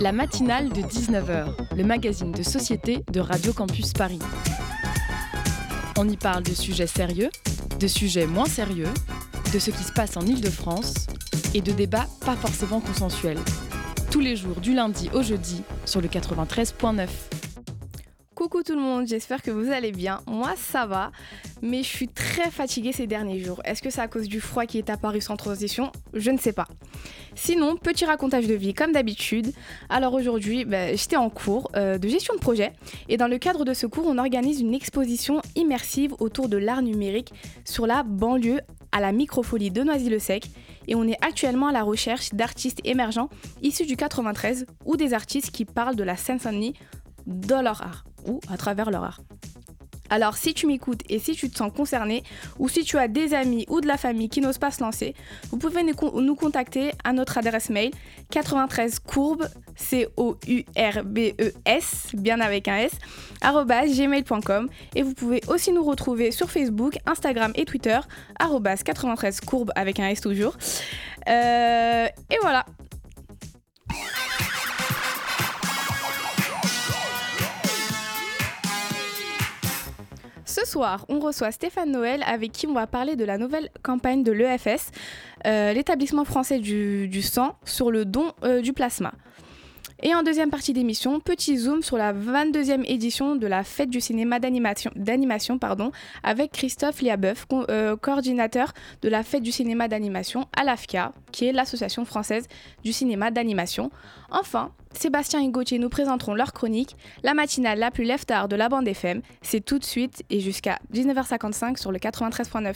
La matinale de 19h, le magazine de société de Radio Campus Paris. On y parle de sujets sérieux, de sujets moins sérieux, de ce qui se passe en Ile-de-France et de débats pas forcément consensuels. Tous les jours du lundi au jeudi sur le 93.9. Coucou tout le monde, j'espère que vous allez bien. Moi ça va, mais je suis très fatiguée ces derniers jours. Est-ce que c'est à cause du froid qui est apparu sans transition? Je ne sais pas. Sinon, petit racontage de vie comme d'habitude. Alors aujourd'hui, bah, j'étais en cours euh, de gestion de projet et dans le cadre de ce cours, on organise une exposition immersive autour de l'art numérique sur la banlieue à la microfolie de Noisy-le-Sec et on est actuellement à la recherche d'artistes émergents issus du 93 ou des artistes qui parlent de la Seine-Saint-Denis dans leur art ou à travers leur art. Alors si tu m'écoutes et si tu te sens concerné ou si tu as des amis ou de la famille qui n'osent pas se lancer, vous pouvez nous contacter à notre adresse mail 93 courbes c o u r b e s bien avec un s gmail.com et vous pouvez aussi nous retrouver sur Facebook, Instagram et Twitter 93 courbes avec un s toujours. Euh, et voilà. Ce soir, on reçoit Stéphane Noël avec qui on va parler de la nouvelle campagne de l'EFS, euh, l'établissement français du, sang, sur le don euh, du plasma. Et en deuxième partie d'émission, petit zoom sur la 22e édition de la fête du cinéma d'animation avec Christophe Liabeuf, euh, coordinateur de la fête du cinéma d'animation à l'AFCA, qui est l'association française du cinéma d'animation. Enfin, Sébastien et Gauthier nous présenteront leur chronique, la matinale la plus lève-tard de la bande FM. C'est tout de suite et jusqu'à 19h55 sur le 93.9.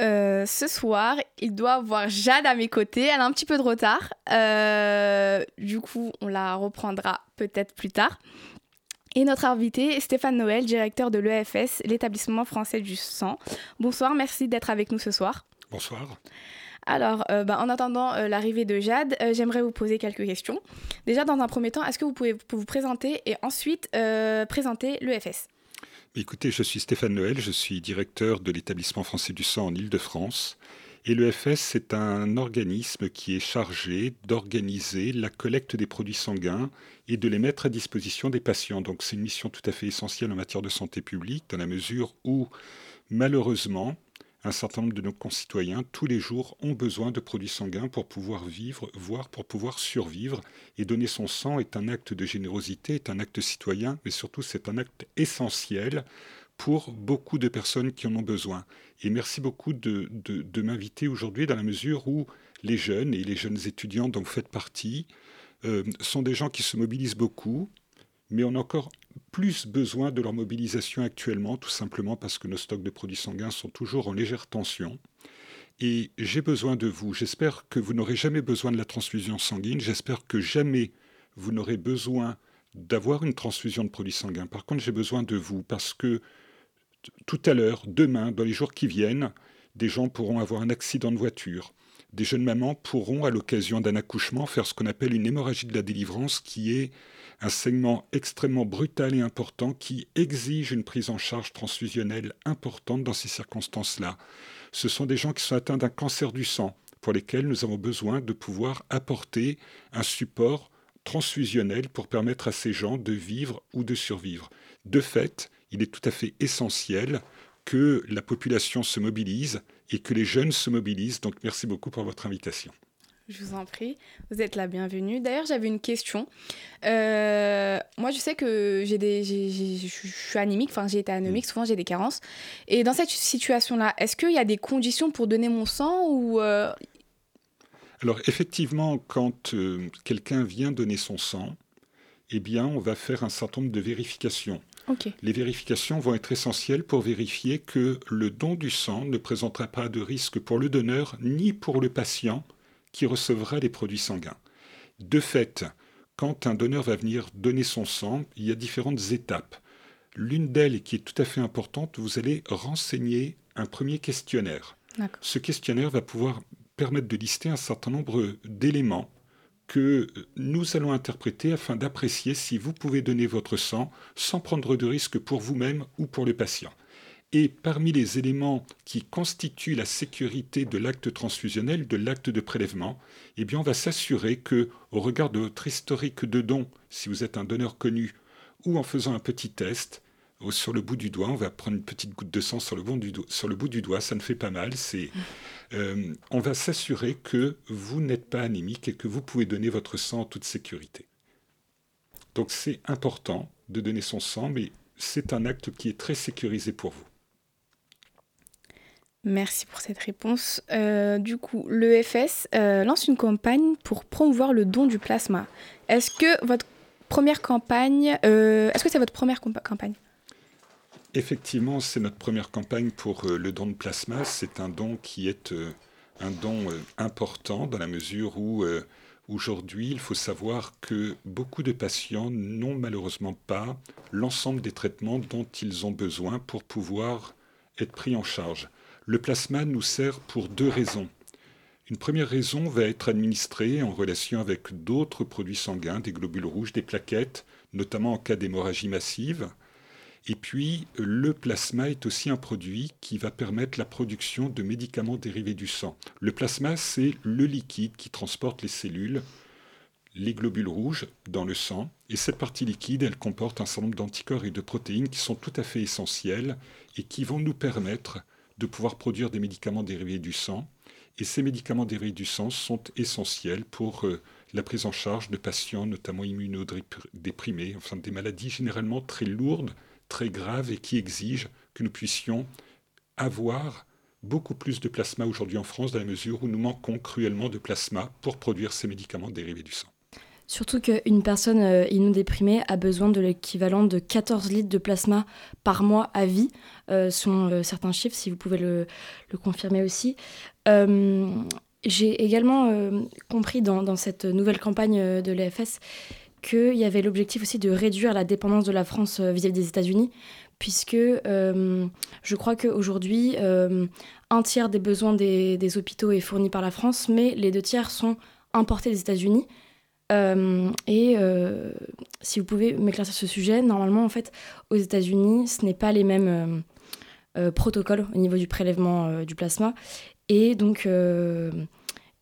Euh, ce soir, il doit avoir Jade à mes côtés. Elle a un petit peu de retard. Euh, du coup, on la reprendra peut-être plus tard. Et notre invité est Stéphane Noël, directeur de l'EFS, l'établissement français du sang. Bonsoir, merci d'être avec nous ce soir. Bonsoir. Alors, euh, bah, en attendant l'arrivée de Jade, j'aimerais vous poser quelques questions. Déjà, dans un premier temps, est-ce que vous pouvez vous présenter et ensuite présenter l'EFS Écoutez, je suis Stéphane Noël, je suis directeur de l'établissement français du sang en Ile-de-France. Et l'EFS, c'est un organisme qui est chargé d'organiser la collecte des produits sanguins et de les mettre à disposition des patients. Donc c'est une mission tout à fait essentielle en matière de santé publique, dans la mesure où, malheureusement, un certain nombre de nos concitoyens, tous les jours, ont besoin de produits sanguins pour pouvoir vivre, voire pour pouvoir survivre. Et donner son sang est un acte de générosité, est un acte citoyen, mais surtout c'est un acte essentiel pour beaucoup de personnes qui en ont besoin. Et merci beaucoup de, m'inviter aujourd'hui dans la mesure où les jeunes et les jeunes étudiants dont vous faites partie euh, sont des gens qui se mobilisent beaucoup, mais on a encore plus besoin de leur mobilisation actuellement, tout simplement parce que nos stocks de produits sanguins sont toujours en légère tension. Et j'ai besoin de vous. J'espère que vous n'aurez jamais besoin de la transfusion sanguine. J'espère que jamais vous n'aurez besoin d'avoir une transfusion de produits sanguins. Par contre, j'ai besoin de vous parce que tout à l'heure, demain, dans les jours qui viennent, des gens pourront avoir un accident de voiture. Des jeunes mamans pourront, à l'occasion d'un accouchement, faire ce qu'on appelle une hémorragie de la délivrance, qui est un segment extrêmement brutal et important qui exige une prise en charge transfusionnelle importante dans ces circonstances-là. Ce sont des gens qui sont atteints d'un cancer du sang, pour lesquels nous avons besoin de pouvoir apporter un support transfusionnel pour permettre à ces gens de vivre ou de survivre. De fait, il est tout à fait essentiel que la population se mobilise et que les jeunes se mobilisent. Donc merci beaucoup pour votre invitation. Je vous en prie, vous êtes la bienvenue. D'ailleurs, j'avais une question. Euh, moi, je sais que j'ai des, je suis anémique, enfin j'ai été anémique, mm. souvent j'ai des carences. Et dans cette situation-là, est-ce qu'il y a des conditions pour donner mon sang ou euh, Alors effectivement, quand euh, quelqu'un vient donner son sang, eh bien, on va faire un certain nombre de vérifications. Les vérifications vont être essentielles pour vérifier que le don du sang ne présentera pas de risque pour le donneur ni pour le patient qui recevra les produits sanguins. De fait, quand un donneur va venir donner son sang, il y a différentes étapes. L'une d'elles, qui est tout à fait importante, vous allez renseigner un premier questionnaire. Ce questionnaire va pouvoir permettre de lister un certain nombre d'éléments que nous allons interpréter afin d'apprécier si vous pouvez donner votre sang sans prendre de risque pour vous-même ou pour le patient. Et parmi les éléments qui constituent la sécurité de l'acte transfusionnel, de l'acte de prélèvement, eh bien on va s'assurer que, au regard de votre historique de don, si vous êtes un donneur connu, ou en faisant un petit test, sur le bout du doigt, on va prendre une petite goutte de sang sur le, bout du doigt, sur le bout du doigt, ça ne fait pas mal. C'est, euh, on va s'assurer que vous n'êtes pas anémique et que vous pouvez donner votre sang en toute sécurité. Donc c'est important de donner son sang, mais c'est un acte qui est très sécurisé pour vous. Merci pour cette réponse. Euh, du coup, l'EFS euh, lance une campagne pour promouvoir le don du plasma. Est-ce que votre première campagne, est-ce que c'est votre première campagne? Effectivement, c'est notre première campagne pour euh, le don de plasma. C'est un don qui est euh, un don euh, important dans la mesure où aujourd'hui, il faut savoir que beaucoup de patients n'ont malheureusement pas l'ensemble des traitements dont ils ont besoin pour pouvoir être pris en charge. Le plasma nous sert pour deux raisons. Une première raison va être administrée en relation avec d'autres produits sanguins, des globules rouges, des plaquettes, notamment en cas d'hémorragie massive. Et puis, le plasma est aussi un produit qui va permettre la production de médicaments dérivés du sang. Le plasma, c'est le liquide qui transporte les cellules, les globules rouges dans le sang. Et cette partie liquide, elle comporte un certain nombre d'anticorps et de protéines qui sont tout à fait essentiels et qui vont nous permettre de pouvoir produire des médicaments dérivés du sang. Et ces médicaments dérivés du sang sont essentiels pour euh, la prise en charge de patients, notamment immunodéprimés, enfin des maladies généralement très lourdes très grave et qui exige que nous puissions avoir beaucoup plus de plasma aujourd'hui en France dans la mesure où nous manquons cruellement de plasma pour produire ces médicaments dérivés du sang. Surtout qu'une personne euh, immunodéprimée a besoin de l'équivalent de 14 litres de plasma par mois à vie, euh, selon euh, certains chiffres, si vous pouvez le, confirmer aussi. J'ai également compris dans, cette nouvelle campagne de l'EFS qu'il y avait l'objectif aussi de réduire la dépendance de la France euh, vis-à-vis des États-Unis, puisque euh, je crois qu'aujourd'hui, euh, un tiers des besoins des, hôpitaux est fourni par la France, mais les deux tiers sont importés des États-Unis. et si vous pouvez m'éclaircir ce sujet, normalement, en fait, aux États-Unis, ce n'est pas les mêmes protocoles au niveau du prélèvement du plasma. Et donc,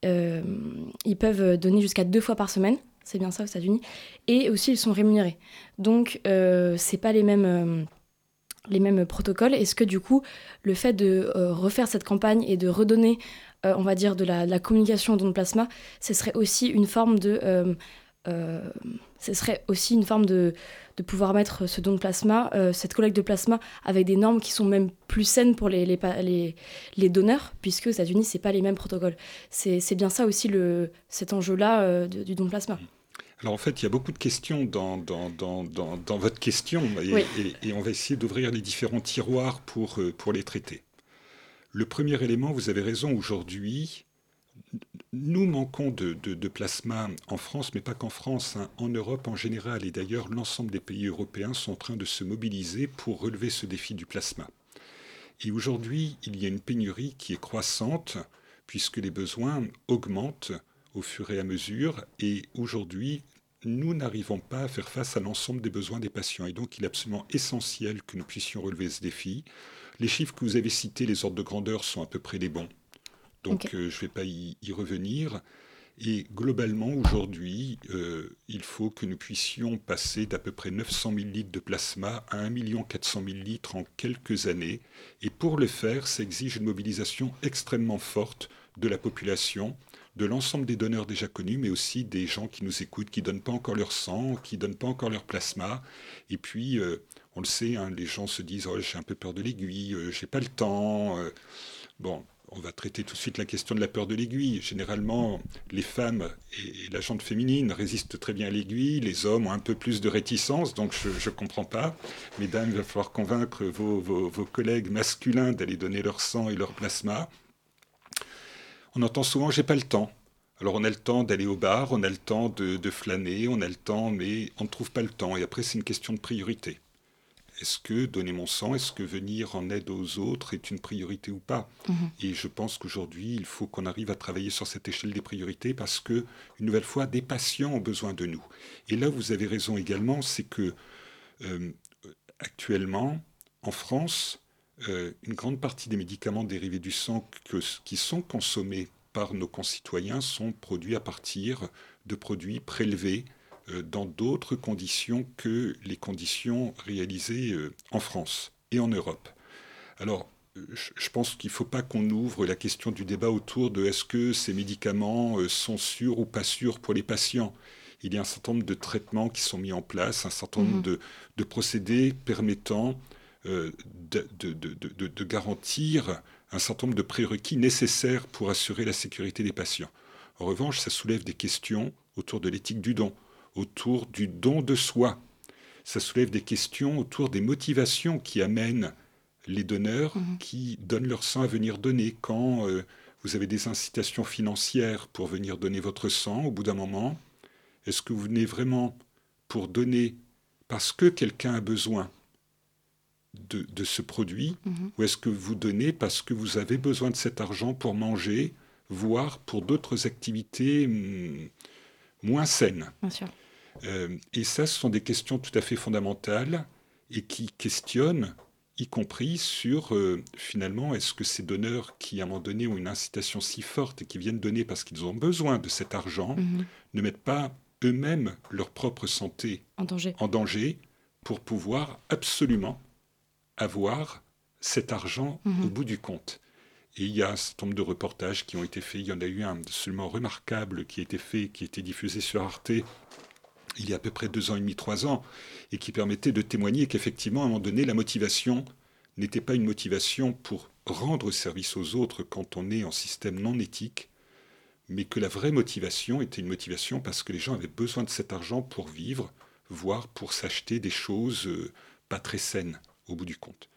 ils peuvent donner jusqu'à deux fois par semaine c'est bien ça aux États-Unis. Et aussi, ils sont rémunérés. Donc, euh, c'est pas les mêmes, euh, les mêmes protocoles. Est-ce que du coup, le fait de euh, refaire cette campagne et de redonner, euh, on va dire, de la, communication au don de plasma, ce serait aussi une forme de, ce serait aussi une forme de, de pouvoir mettre ce don de plasma, cette collecte de plasma, avec des normes qui sont même plus saines pour les, les, les, donneurs, puisque aux États-Unis, c'est pas les mêmes protocoles. C'est bien ça aussi le, cet enjeu-là du don de plasma. Alors en fait, il y a beaucoup de questions dans, dans, dans, dans votre question et, on va essayer d'ouvrir les différents tiroirs pour, euh, pour les traiter. Le premier élément, vous avez raison, aujourd'hui, nous manquons de, de, plasma en France, mais pas qu'en France, hein. en Europe en général, et d'ailleurs l'ensemble des pays européens sont en train de se mobiliser pour relever ce défi du plasma. Et aujourd'hui, il y a une pénurie qui est croissante, puisque les besoins augmentent au fur et à mesure. Et aujourd'hui, nous n'arrivons pas à faire face à l'ensemble des besoins des patients. Et donc, il est absolument essentiel que nous puissions relever ce défi. Les chiffres que vous avez cités, les ordres de grandeur, sont à peu près les bons. Donc, euh, je ne vais pas y, revenir. Et globalement, aujourd'hui, euh, il faut que nous puissions passer d'à peu près 900 000 litres de plasma à 1 400 000 litres en quelques années. Et pour le faire, ça exige une mobilisation extrêmement forte de la population de l'ensemble des donneurs déjà connus, mais aussi des gens qui nous écoutent, qui ne donnent pas encore leur sang, qui ne donnent pas encore leur plasma. Et puis, euh, on le sait, hein, les gens se disent oh, j'ai un peu peur de l'aiguille, euh, j'ai pas le temps. Euh. bon, on va traiter tout de suite la question de la peur de l'aiguille. Généralement, les femmes et, la jante féminine résistent très bien à l'aiguille, les hommes ont un peu plus de réticence, donc je ne comprends pas. Mesdames, il va falloir convaincre vos collègues masculins d'aller donner leur sang et leur plasma. On entend souvent j'ai pas le temps. Alors on a le temps d'aller au bar, on a le temps de, flâner, on a le temps, mais on ne trouve pas le temps. Et après c'est une question de priorité. Est-ce que donner mon sang, est-ce que venir en aide aux autres est une priorité ou pas mhm. Et je pense qu'aujourd'hui, il faut qu'on arrive à travailler sur cette échelle des priorités parce que, une nouvelle fois, des patients ont besoin de nous. Et là, vous avez raison également, c'est que euh, actuellement, en France, euh, une grande partie des médicaments dérivés du sang qui sont consommés par nos concitoyens sont produits à partir de produits prélevés euh, dans d'autres conditions que les conditions réalisées euh, en France et en Europe. Alors, je pense qu'il ne faut pas qu'on ouvre la question du débat autour de est-ce que ces médicaments sont sûrs ou pas sûrs pour les patients. Il y a un certain nombre de traitements qui sont mis en place, un certain nombre mhm. de, procédés permettant de, de, garantir un certain nombre de prérequis nécessaires pour assurer la sécurité des patients. En revanche, ça soulève des questions autour de l'éthique du don, autour du don de soi. Ça soulève des questions autour des motivations qui amènent les donneurs mhm. qui donnent leur sang à venir donner. Quand euh, vous avez des incitations financières pour venir donner votre sang, au bout d'un moment, est-ce que vous venez vraiment pour donner parce que quelqu'un a besoin? De, ce produit mhm. ou est-ce que vous donnez parce que vous avez besoin de cet argent pour manger, voire pour d'autres activités hmm, moins saines euh, et ça, ce sont des questions tout à fait fondamentales et qui questionnent, y compris sur euh, finalement, est-ce que ces donneurs qui, à un moment donné, ont une incitation si forte et qui viennent donner parce qu'ils ont besoin de cet argent, mhm. ne mettent pas eux-mêmes leur propre santé en danger pour pouvoir absolument avoir cet argent mhm. au bout du compte. Et il y a un certain nombre de reportages qui ont été faits. Il y en a eu un absolument remarquable qui a été fait, qui a été diffusé sur Arte il y a à peu près deux ans et demi, trois ans, et qui permettait de témoigner qu'effectivement, à un moment donné, la motivation n'était pas une motivation pour rendre service aux autres quand on est en système non éthique, mais que la vraie motivation était une motivation parce que les gens avaient besoin de cet argent pour vivre, voire pour s'acheter des choses euh, pas très saines au bout du compte.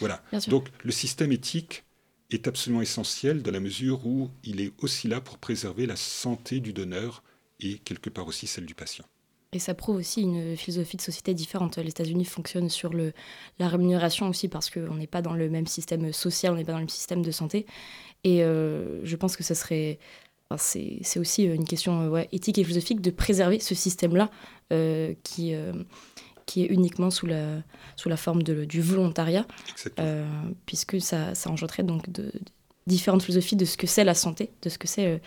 Voilà. Donc le système éthique est absolument essentiel dans la mesure où il est aussi là pour préserver la santé du donneur et quelque part aussi celle du patient. Et ça prouve aussi une philosophie de société différente. Les États-Unis fonctionnent sur le, la rémunération aussi parce qu'on n'est pas dans le même système social, on n'est pas dans le même système de santé. Et euh, je pense que ça serait. c'est aussi une question ouais, éthique et philosophique de préserver ce système-là euh, qui, euh, qui est uniquement sous la, sous la forme de, du volontariat, euh, puisque ça, ça engendrerait donc de, différentes philosophies de ce que c'est la santé, de ce que c'est euh,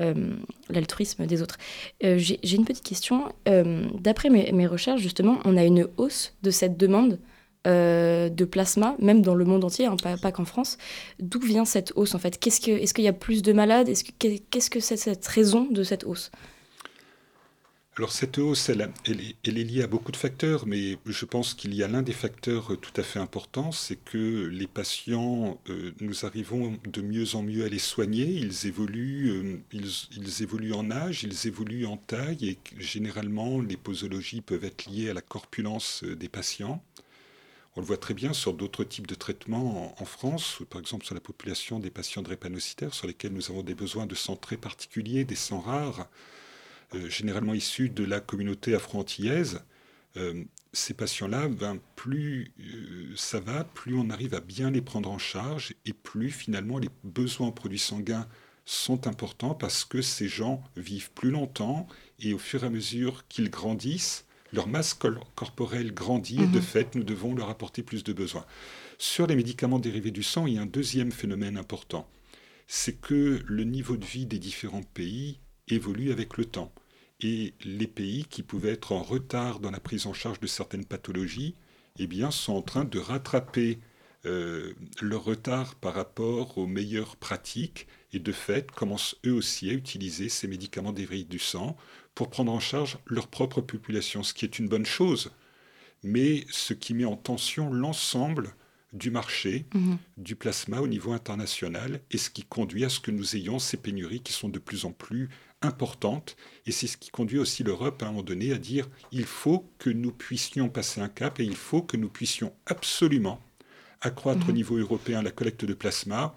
euh, l'altruisme des autres. J'ai une petite question. D'après mes, mes, recherches, justement, on a une hausse de cette demande de plasma, même dans le monde entier, hein, pas, pas qu'en France. D'où vient cette hausse en fait? Est-ce qu'il y a plus de malades? Qu'est-ce que c'est cette raison de cette hausse? Alors cette hausse, elle, est, liée à beaucoup de facteurs, mais je pense qu'il y a l'un des facteurs tout à fait importants, c'est que les patients, euh, nous arrivons de mieux en mieux à les soigner, ils évoluent, euh, ils, évoluent en âge, ils évoluent en taille, et généralement les posologies peuvent être liées à la corpulence euh, des patients. On le voit très bien sur d'autres types de traitements en, France, par exemple sur la population des patients drépanocytaires, sur lesquels nous avons des besoins de sang très particuliers, des sangs rares. Euh, généralement issus de la communauté afro-antillaise, euh, ces patients-là, ben, plus euh, ça va, plus on arrive à bien les prendre en charge et plus finalement les besoins en produits sanguins sont importants parce que ces gens vivent plus longtemps et au fur et à mesure qu'ils grandissent, leur masse corporelle grandit et de mhm. fait, nous devons leur apporter plus de besoins. Sur les médicaments dérivés du sang, il y a un deuxième phénomène important. C'est que le niveau de vie des différents pays évolue avec le temps et les pays qui pouvaient être en retard dans la prise en charge de certaines pathologies eh bien, sont en train de rattraper euh, leur retard par rapport aux meilleures pratiques et de fait commencent eux aussi à utiliser ces médicaments dérivés du sang pour prendre en charge leur propre population, ce qui est une bonne chose, mais ce qui met en tension l'ensemble du marché mhm. du plasma au niveau international et ce qui conduit à ce que nous ayons ces pénuries qui sont de plus en plus importante. Et c'est ce qui conduit aussi l'Europe à un moment donné à dire il faut que nous puissions passer un cap et il faut que nous puissions absolument accroître au mhm. niveau européen la collecte de plasma.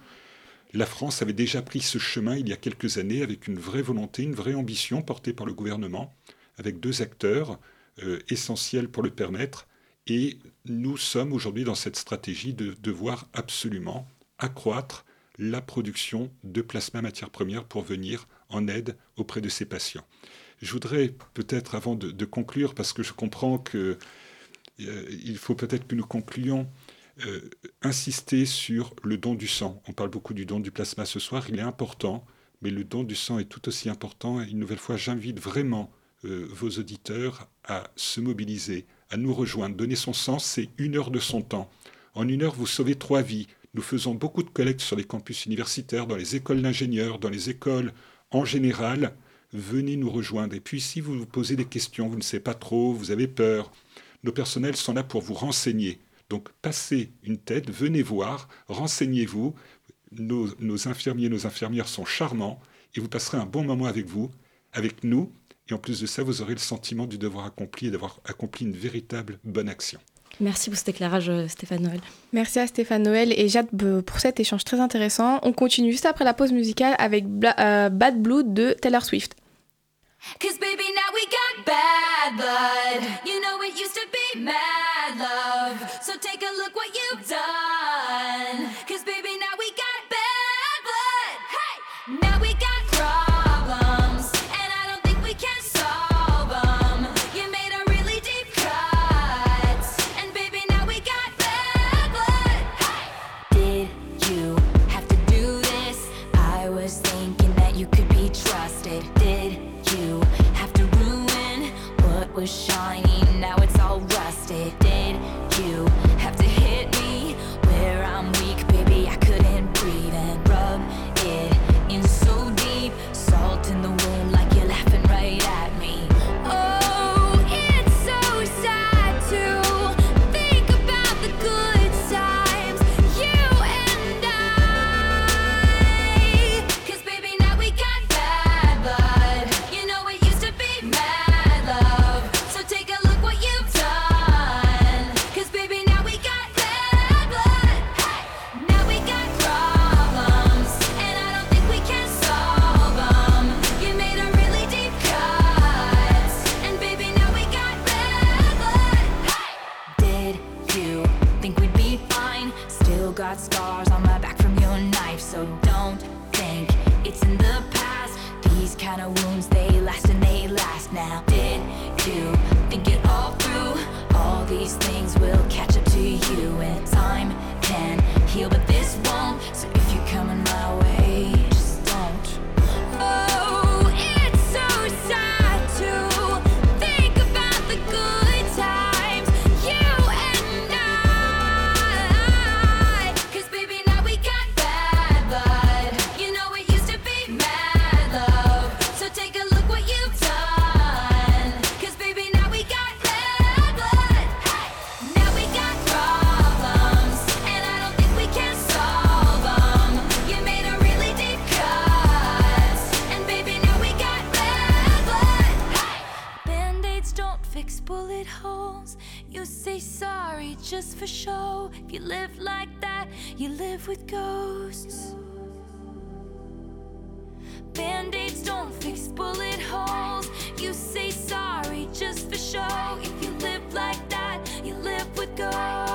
La France avait déjà pris ce chemin il y a quelques années avec une vraie volonté, une vraie ambition portée par le gouvernement, avec deux acteurs euh, essentiels pour le permettre. Et nous sommes aujourd'hui dans cette stratégie de devoir absolument accroître la production de plasma matière première pour venir en aide auprès de ces patients. Je voudrais peut-être, avant de, conclure, parce que je comprends qu'il euh, faut peut-être que nous concluions, euh, insister sur le don du sang. On parle beaucoup du don du plasma ce soir, il est important, mais le don du sang est tout aussi important. une nouvelle fois, j'invite vraiment euh, vos auditeurs à se mobiliser, à nous rejoindre. Donner son sang, c'est une heure de son temps. En une heure, vous sauvez trois vies. Nous faisons beaucoup de collectes sur les campus universitaires, dans les écoles d'ingénieurs, dans les écoles en général. Venez nous rejoindre. Et puis, si vous vous posez des questions, vous ne savez pas trop, vous avez peur, nos personnels sont là pour vous renseigner. Donc, passez une tête, venez voir, renseignez-vous. Nos, nos infirmiers, nos infirmières sont charmants et vous passerez un bon moment avec vous, avec nous. Et en plus de ça, vous aurez le sentiment du devoir accompli et d'avoir accompli une véritable bonne action. Merci pour cet éclairage, euh, Stéphane Noël. Merci à Stéphane Noël et Jade pour cet échange très intéressant. On continue juste après la pause musicale avec euh, Bad Blood de Taylor Swift. Cause baby, now we got bad blood. You know it used to be mad love. So take a look what you've done. Cause baby, was shiny. You say sorry just for show. If you live like that, you live with ghosts. Band aids don't fix bullet holes. You say sorry just for show. If you live like that, you live with ghosts.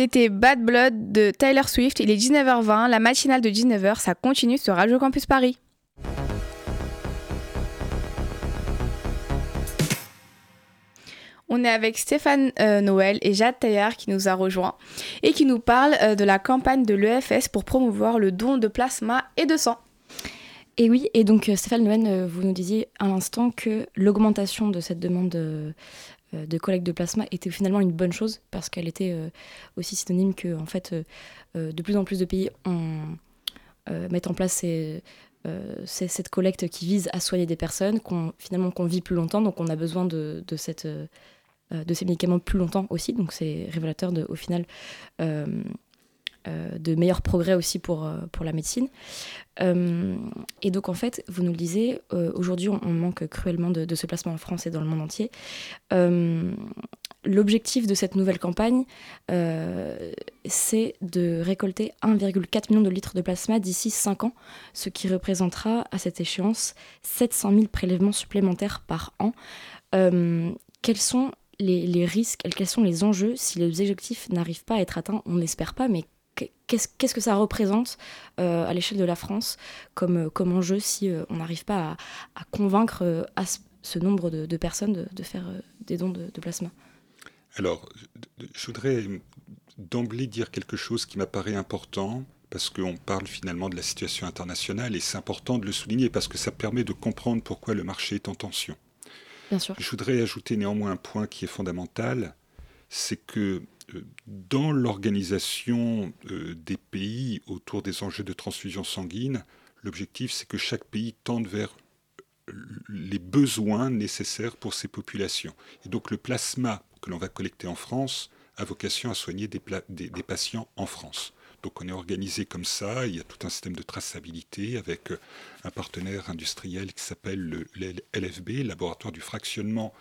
C'était Bad Blood de Tyler Swift. Il est 19h20, la matinale de 19h, ça continue sur Radio Campus Paris. On est avec Stéphane euh, Noël et Jade Taillard qui nous a rejoints et qui nous parlent euh, de la campagne de l'EFS pour promouvoir le don de plasma et de sang. Et oui, et donc Stéphane Noël, vous nous disiez à l'instant que l'augmentation de cette demande de, de collecte de plasma était finalement une bonne chose parce qu'elle était aussi synonyme que en fait de plus en plus de pays mettent en place cette collecte qui vise à soigner des personnes, qu'on finalement qu'on vit plus longtemps, donc on a besoin de, cette euh, de ces médicaments plus longtemps aussi. Donc c'est révélateur au final euh, euh, de meilleurs progrès aussi pour, pour la médecine. et donc en fait, vous nous le disiez, aujourd'hui on, manque cruellement de, ce placement en France et dans le monde entier. L'objectif de cette nouvelle campagne, c'est de récolter 1,4 million de litres de plasma d'ici 5 ans, ce qui représentera à cette échéance 700 000 prélèvements supplémentaires par an. quels sont les, risques, quels sont les enjeux si les objectifs n'arrivent pas à être atteints? On n'espère pas, mais qu'est-ce que ça représente euh, à l'échelle de la France comme, euh, comme enjeu si euh, on n'arrive pas à, convaincre à ce nombre de, personnes de, faire des dons de, plasma? Alors, je voudrais d'emblée dire quelque chose qui m'apparaît important parce qu'on parle finalement de la situation internationale et c'est important de le souligner parce que ça permet de comprendre pourquoi le marché est en tension. Je voudrais ajouter néanmoins un point qui est fondamental, c'est que dans l'organisation euh, des pays autour des enjeux de transfusion sanguine, l'objectif c'est que chaque pays tende vers euh, les besoins nécessaires pour ses populations. Et donc le plasma que l'on va collecter en France a vocation à soigner des patients en France. Donc on est organisé comme ça, il y a tout un système de traçabilité avec euh, un partenaire industriel qui s'appelle le, LFB, Laboratoire du fractionnement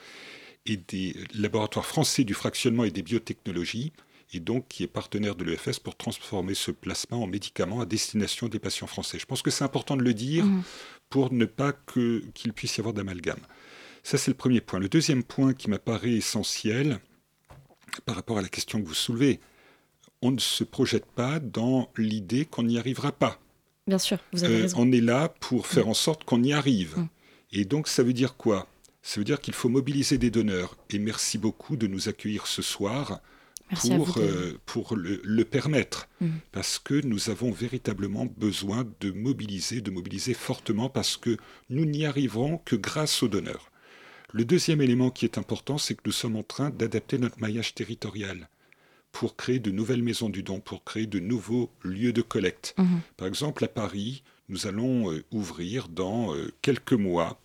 et des laboratoires français du fractionnement et des biotechnologies, et donc qui est partenaire de l'EFS pour transformer ce plasma en médicament à destination des patients français. Je pense que c'est important de le dire mmh. pour ne pas qu'il puisse y avoir d'amalgame. Ça, c'est le premier point. Le deuxième point qui m'apparaît essentiel par rapport à la question que vous soulevez, on ne se projette pas dans l'idée qu'on n'y arrivera pas. Bien sûr, vous avez euh, raison. On est là pour faire mm. en sorte qu'on y arrive. Mm. Et donc ça veut dire quoi? Ça veut dire qu'il faut mobiliser des donneurs. Et merci beaucoup de nous accueillir ce soir pour, euh, pour le, permettre. Mm. Parce que nous avons véritablement besoin de mobiliser, de mobiliser fortement, parce que nous n'y arriverons que grâce aux donneurs. Le deuxième élément qui est important, c'est que nous sommes en train d'adapter notre maillage territorial pour créer de nouvelles maisons du don, pour créer de nouveaux lieux de collecte. Mhm. Par exemple, à Paris, nous allons euh, ouvrir dans euh, quelques mois,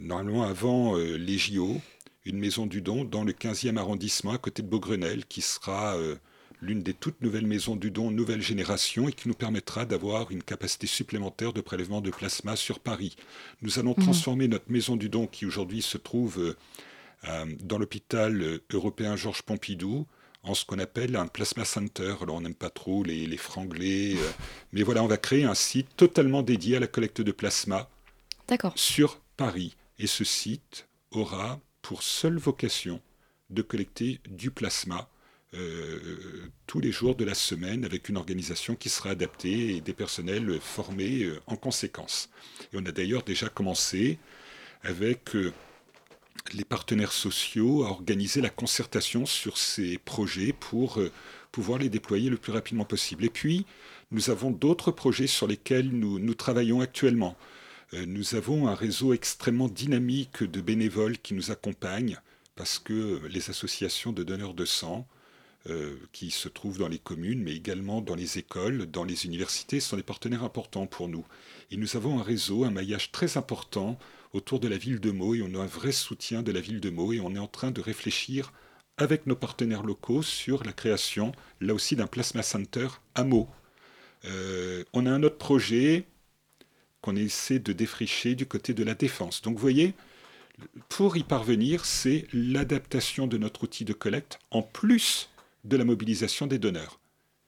normalement avant les JO, une maison du don dans le 15e arrondissement à côté de Beaugrenelle, qui sera l'une des toutes nouvelles maisons du don nouvelle génération et qui nous permettra d'avoir une capacité supplémentaire de prélèvement de plasma sur Paris. Nous allons mhm. transformer notre maison du don qui aujourd'hui se trouve dans l'hôpital européen Georges Pompidou en ce qu'on appelle un plasma center. Alors on n'aime pas trop les, les franglais, euh, mais voilà, on va créer un site totalement dédié à la collecte de plasma sur Paris. Et ce site aura pour seule vocation de collecter du plasma euh, tous les jours de la semaine avec une organisation qui sera adaptée et des personnels formés euh, en conséquence. Et on a d'ailleurs déjà commencé avec les partenaires sociaux à organiser la concertation sur ces projets pour euh, pouvoir les déployer le plus rapidement possible. Et puis, nous avons d'autres projets sur lesquels nous travaillons actuellement. Euh, nous avons un réseau extrêmement dynamique de bénévoles qui nous accompagnent parce que les associations de donneurs de sang, euh, qui se trouvent dans les communes, mais également dans les écoles, dans les universités, sont des partenaires importants pour nous. Et nous avons un réseau, un maillage très important autour de la ville de Meaux et on a un vrai soutien de la ville de Meaux et on est en train de réfléchir avec nos partenaires locaux sur la création, là aussi, d'un plasma center à Meaux. Euh, on a un autre projet qu'on essaie de défricher du côté de la défense. Donc vous voyez, pour y parvenir, c'est l'adaptation de notre outil de collecte en plus de la mobilisation des donneurs.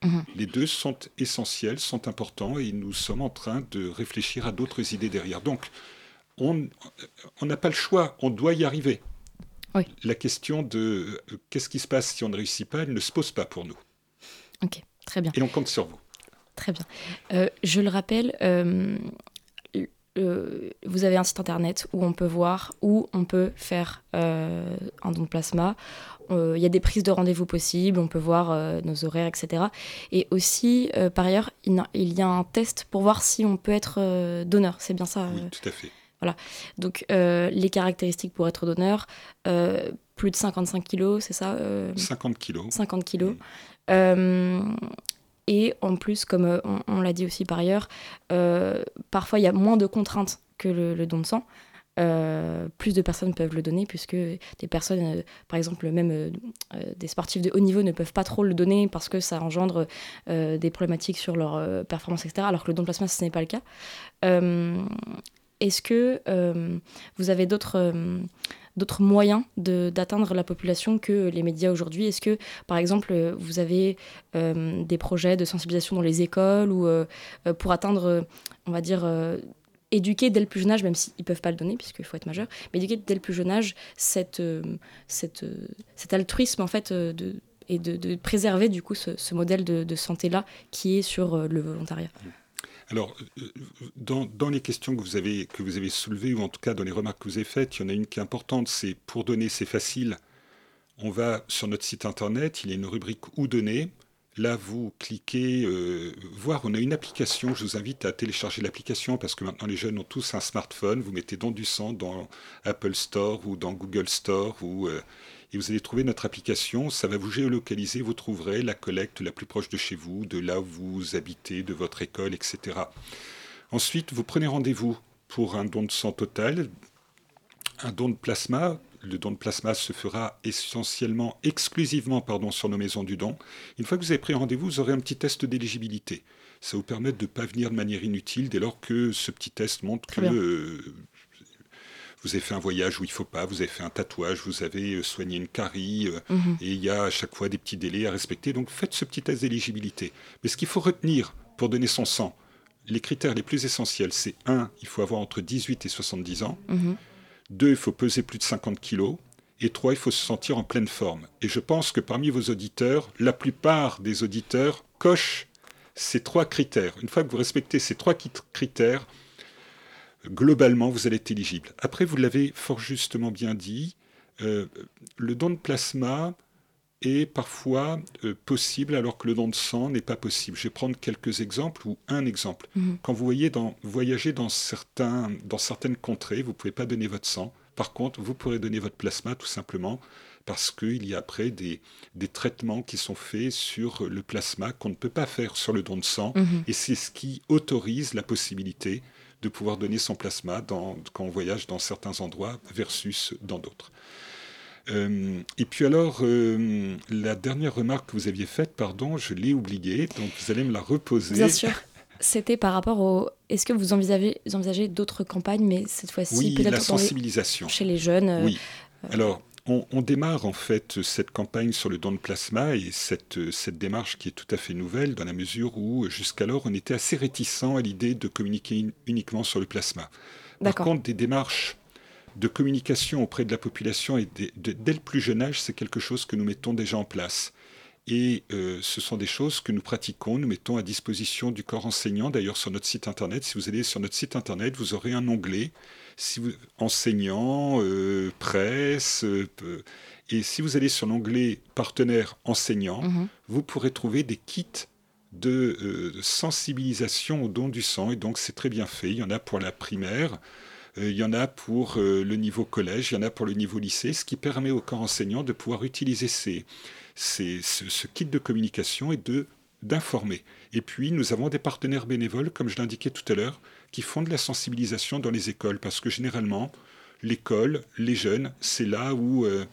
Mhm. Les deux sont essentiels, sont importants et nous sommes en train de réfléchir à d'autres idées derrière. Donc, on n'a pas le choix, on doit y arriver. La question de euh, qu'est-ce qui se passe si on ne réussit pas, elle ne se pose pas pour nous. Ok, très bien. Et on compte sur vous. Très bien. Euh, je le rappelle, euh, vous avez un site internet où on peut voir où on peut faire un don de plasma. Il y a des prises de rendez-vous possibles, on peut voir nos horaires, etc. Et aussi, par ailleurs, il, y a un test pour voir si on peut être donneur. C'est bien ça Oui, tout à fait. Voilà. Donc, les caractéristiques pour être donneur, plus de 55 kilos, c'est ça 50 kilos. 50 kilos. Mm. Et en plus, comme euh, on, l'a dit aussi par ailleurs, euh, parfois il y a moins de contraintes que le, don de sang. Euh, plus de personnes peuvent le donner puisque des personnes, par exemple même des sportifs de haut niveau ne peuvent pas trop le donner parce que ça engendre des problématiques sur leur performance, etc. Alors que le don de plasma, ce n'est pas le cas. Est-ce que vous avez d'autres d'autres moyens d'atteindre la population que les médias aujourd'hui? Est-ce que, par exemple, vous avez euh, des projets de sensibilisation dans les écoles ou euh, euh, pour atteindre, on va dire, éduquer dès le plus jeune âge, même s'ils ne peuvent pas le donner puisqu'il faut être majeur, mais éduquer dès le plus jeune âge cet altruisme en fait et de, préserver du coup ce, modèle de, de santé-là qui est sur le volontariat? Alors, euh, dans, les questions que vous, avez, que vous avez soulevées, ou en tout cas dans les remarques que vous avez faites, il y en a une qui est importante, c'est pour donner, c'est facile. On va sur notre site internet, il y a une rubrique Où donner. Là, vous cliquez, euh, voir, on a une application, je vous invite à télécharger l'application parce que maintenant les jeunes ont tous un smartphone, vous mettez don du sang dans Apple Store ou dans Google Store ou euh, et vous allez trouver notre application. Ça va vous géolocaliser, vous trouverez la collecte la plus proche de chez vous, de là où vous habitez, de votre école, etc. Ensuite, vous prenez rendez-vous pour un don de sang total, un don de plasma. Le don de plasma se fera essentiellement, exclusivement pardon, sur nos maisons du don. Une fois que vous avez pris rendez-vous, vous aurez un petit test d'éligibilité. Ça vous permet de ne pas venir de manière inutile dès lors que ce petit test montre que vous avez fait un voyage où il ne faut pas, vous avez fait un tatouage, vous avez euh, soigné une carie, euh, mhm. et il y a à chaque fois des petits délais à respecter. Donc faites ce petit test d'éligibilité. Mais ce qu'il faut retenir pour donner son sang, les critères les plus essentiels, c'est 1, il faut avoir entre 18 et 70 ans. 2, mhm. il faut peser plus de 50 kilos. Et 3, il faut se sentir en pleine forme. Et je pense que parmi vos auditeurs, la plupart des auditeurs cochent ces trois critères. Une fois que vous respectez ces trois critères, globalement, vous allez être éligible. Après, vous l'avez fort justement bien dit, euh, le don de plasma est parfois euh, possible alors que le don de sang n'est pas possible. Je vais prendre quelques exemples ou un exemple. Mhm. Quand vous voyez dans, voyagez dans, certains, dans certaines contrées, vous ne pouvez pas donner votre sang. Par contre, vous pourrez donner votre plasma tout simplement parce qu'il y a après des, des, traitements qui sont faits sur le plasma qu'on ne peut pas faire sur le don de sang. Mhm. Et c'est ce qui autorise la possibilité de pouvoir donner son plasma dans, quand on voyage dans certains endroits versus dans d'autres. Euh, et puis alors, euh, la dernière remarque que vous aviez faite, pardon, je l'ai oubliée, donc vous allez me la reposer. Bien sûr. C'était par rapport au. Est-ce que vous envisagez, envisagez d'autres campagnes, mais cette fois-ci oui, peut-être la sensibilisation chez les jeunes. Euh, oui. Alors, on, démarre en fait cette campagne sur le don de plasma et cette, cette démarche qui est tout à fait nouvelle dans la mesure où jusqu'alors on était assez réticent à l'idée de communiquer uniquement sur le plasma. Par contre, des démarches de communication auprès de la population et dès le plus jeune âge, c'est quelque chose que nous mettons déjà en place. Et euh, ce sont des choses que nous pratiquons, nous mettons à disposition du corps enseignant. D'ailleurs, sur notre site internet, si vous allez sur notre site internet, vous aurez un onglet si vous, enseignant, euh, presse. Euh, et si vous allez sur l'onglet partenaire enseignant, mhm. vous pourrez trouver des kits de sensibilisation au don du sang. Et donc, c'est très bien fait. Il y en a pour la primaire. il y en a pour le niveau collège, il y en a pour le niveau lycée, ce qui permet au corps enseignant de pouvoir utiliser ces, c'est ce, kit de communication et de d'informer. Et puis, nous avons des partenaires bénévoles, comme je l'indiquais tout à l'heure, qui font de la sensibilisation dans les écoles, parce que généralement, l'école, les jeunes, c'est là où euh,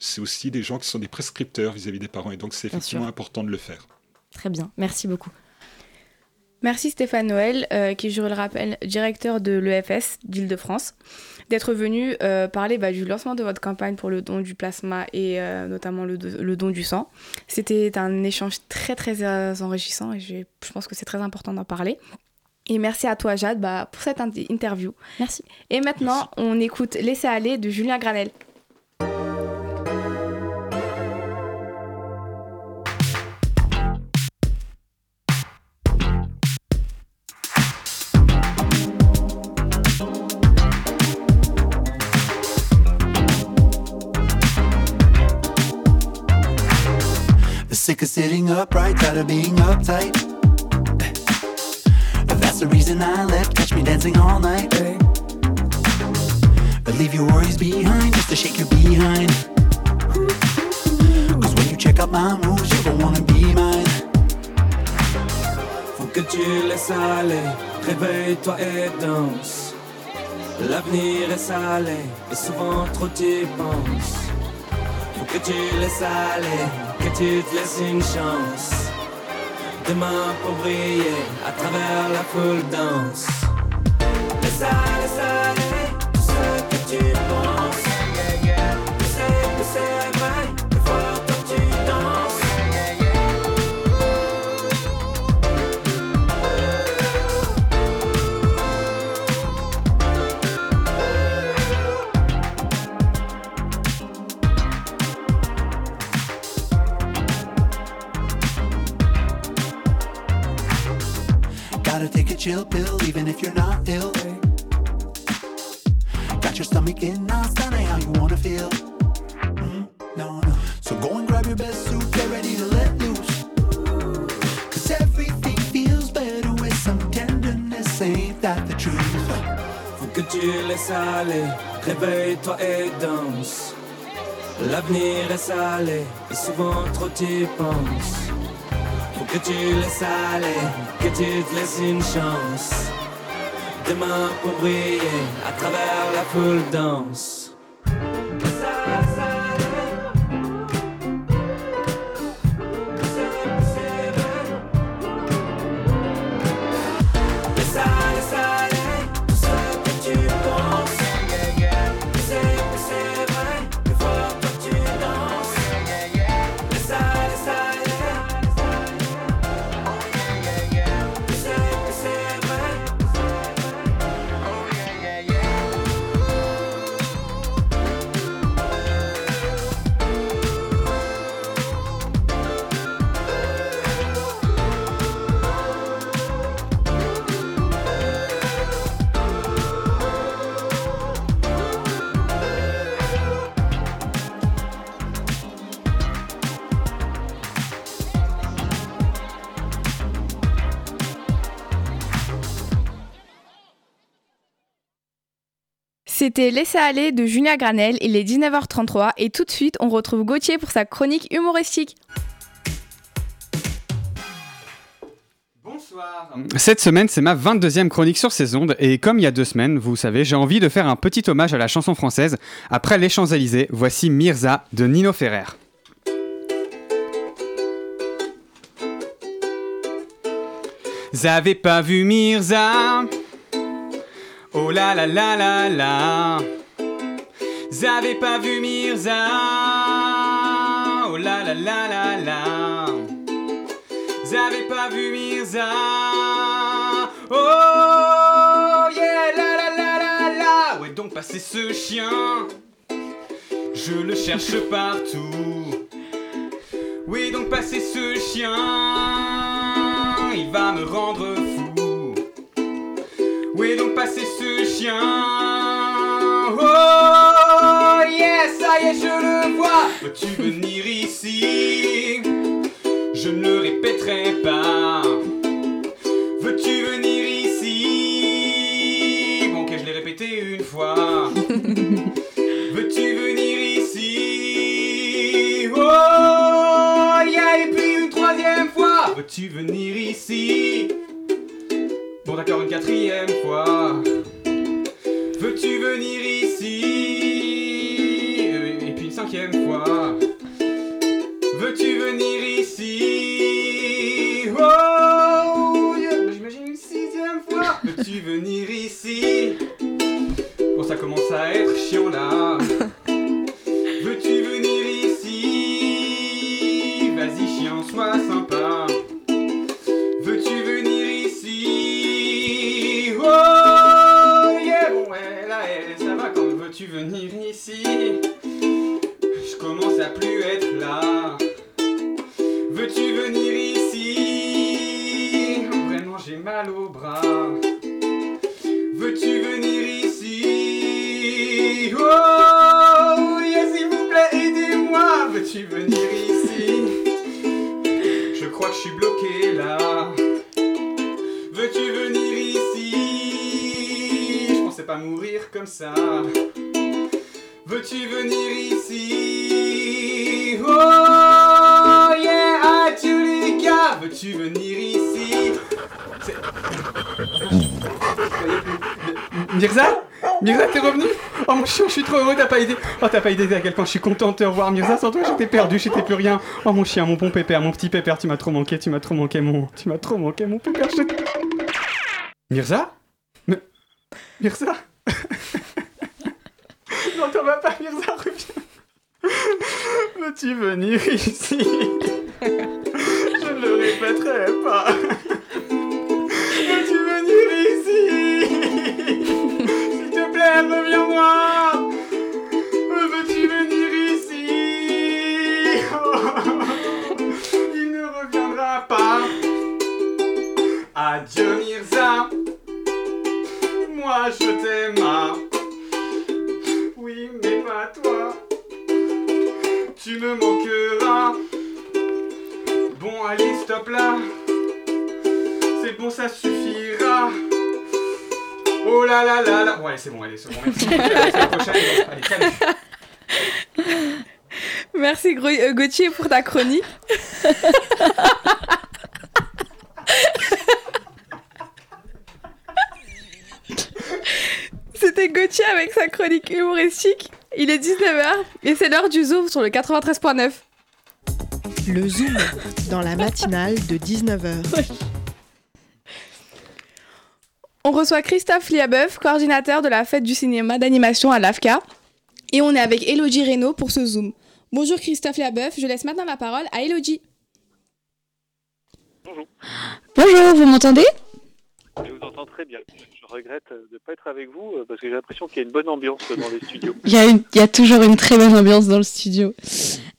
c'est aussi des gens qui sont des prescripteurs vis-à-vis des parents, et donc c'est effectivement important de le faire. Très bien, merci beaucoup. Merci Stéphane Noël, euh, qui, je le rappelle, directeur de l'EFS d'Île-de-France d'être venu euh, parler bah, du lancement de votre campagne pour le don du plasma et euh, notamment le, don du sang. C'était un échange très très enrichissant et je, pense que c'est très important d'en parler. Et merci à toi, Jade, bah, pour cette interview. Merci. Et maintenant, on écoute Laissez aller de Julien Granel. The reason I left. Catch me dancing all night. Leave your worries behind just to shake your behind. Cause when you check out my moves, you don't wanna be mine. Faut que tu laisses aller, réveille-toi et danse. L'avenir est salé et souvent trop tu penses. Faut que tu laisses aller, que tu te laisses une chance. Demain pour briller à travers la foule danse. Laisse aller, laisse aller, chill pill, even if you're not ill. Got your stomach in that how you wanna feel. Mm, no, no. So go and grab your best suit, get ready to let loose. Cause everything feels better with some tenderness, ain't that the truth? Faut que tu laisses aller, réveille-toi et danse. L'avenir est salé et souvent trop tu penses. Que tu laisses aller, que tu te laisses une chance. Demain pour briller à travers la foule danse. C'était Laissez aller de Julia Granel, il est 19h33 et tout de suite on retrouve Gauthier pour sa chronique humoristique. Bonsoir. Cette semaine, c'est ma 22e chronique sur ces ondes et comme il y a deux semaines, vous savez, j'ai envie de faire un petit hommage à la chanson française. Après les Champs-Élysées, voici Mirza de Nino Ferrer. Vous avez pas vu Mirza Oh là là là là là avez pas vu Mirza. Oh là là là là là avez pas vu Mirza. Oh yeah la la la la la. Où est donc passé ce chien? Je le cherche partout. Où est donc passé ce chien? Il va me rendre fou Où est donc passé ce chien? Oh yeah ça y est je le vois. Veux-tu venir ici? Je ne le répéterai pas. D'accord, une quatrième fois. Veux-tu venir ici? Et puis une cinquième fois. J'ai mal au bras. Veux-tu venir ici? Oh yeah s'il vous plaît aidez-moi. Veux-tu venir ici? Crois que je suis bloqué là. Veux-tu venir ici? Je pensais pas mourir comme ça. Veux-tu venir ici? Oh yeah, Julica Veux-tu venir ici? Mirza Mirza, t'es revenu Oh mon chien, je suis trop heureux, t'as pas idée. Oh, t'as pas idée à quel point je suis content de te revoir, Mirza. Sans toi, j'étais perdu, j'étais plus rien. Oh mon chien, mon bon pépère, mon petit pépère, tu m'as trop manqué, tu m'as trop manqué, mon. Tu m'as trop manqué, mon pépère. Je... Mirza Mirza Non, t'en vas pas, Mirza, reviens. Veux-tu venir ici? Je ne le répéterai pas. Reviens-moi Veux-tu venir ici? Il ne reviendra pas. Adieu Mirza. Moi je t'aime. Oui, mais pas toi. Tu me manqueras. Bon, allez, stop là. C'est bon, ça suffira. Oh là là là là. Ouais, c'est bon, allez, c'est bon. Merci. La prochaine. Allez. Merci euh, Gauthier pour ta chronique. C'était Gauthier avec sa chronique humoristique. Il est 19h et c'est l'heure du Zoom sur le 93.9. Le Zoom, dans la matinale de 19h. On reçoit Christophe Liabeuf, coordinateur de la fête du cinéma d'animation à l'AFCA. Et on est avec Elodie Reynaud pour ce Zoom. Bonjour Christophe Liabeuf, je laisse maintenant la parole à Elodie. Bonjour, vous m'entendez? Je vous entends très bien. Je regrette de ne pas être avec vous euh, parce que j'ai l'impression qu'il y a une bonne ambiance dans les studios. il y, a toujours une très bonne ambiance dans le studio.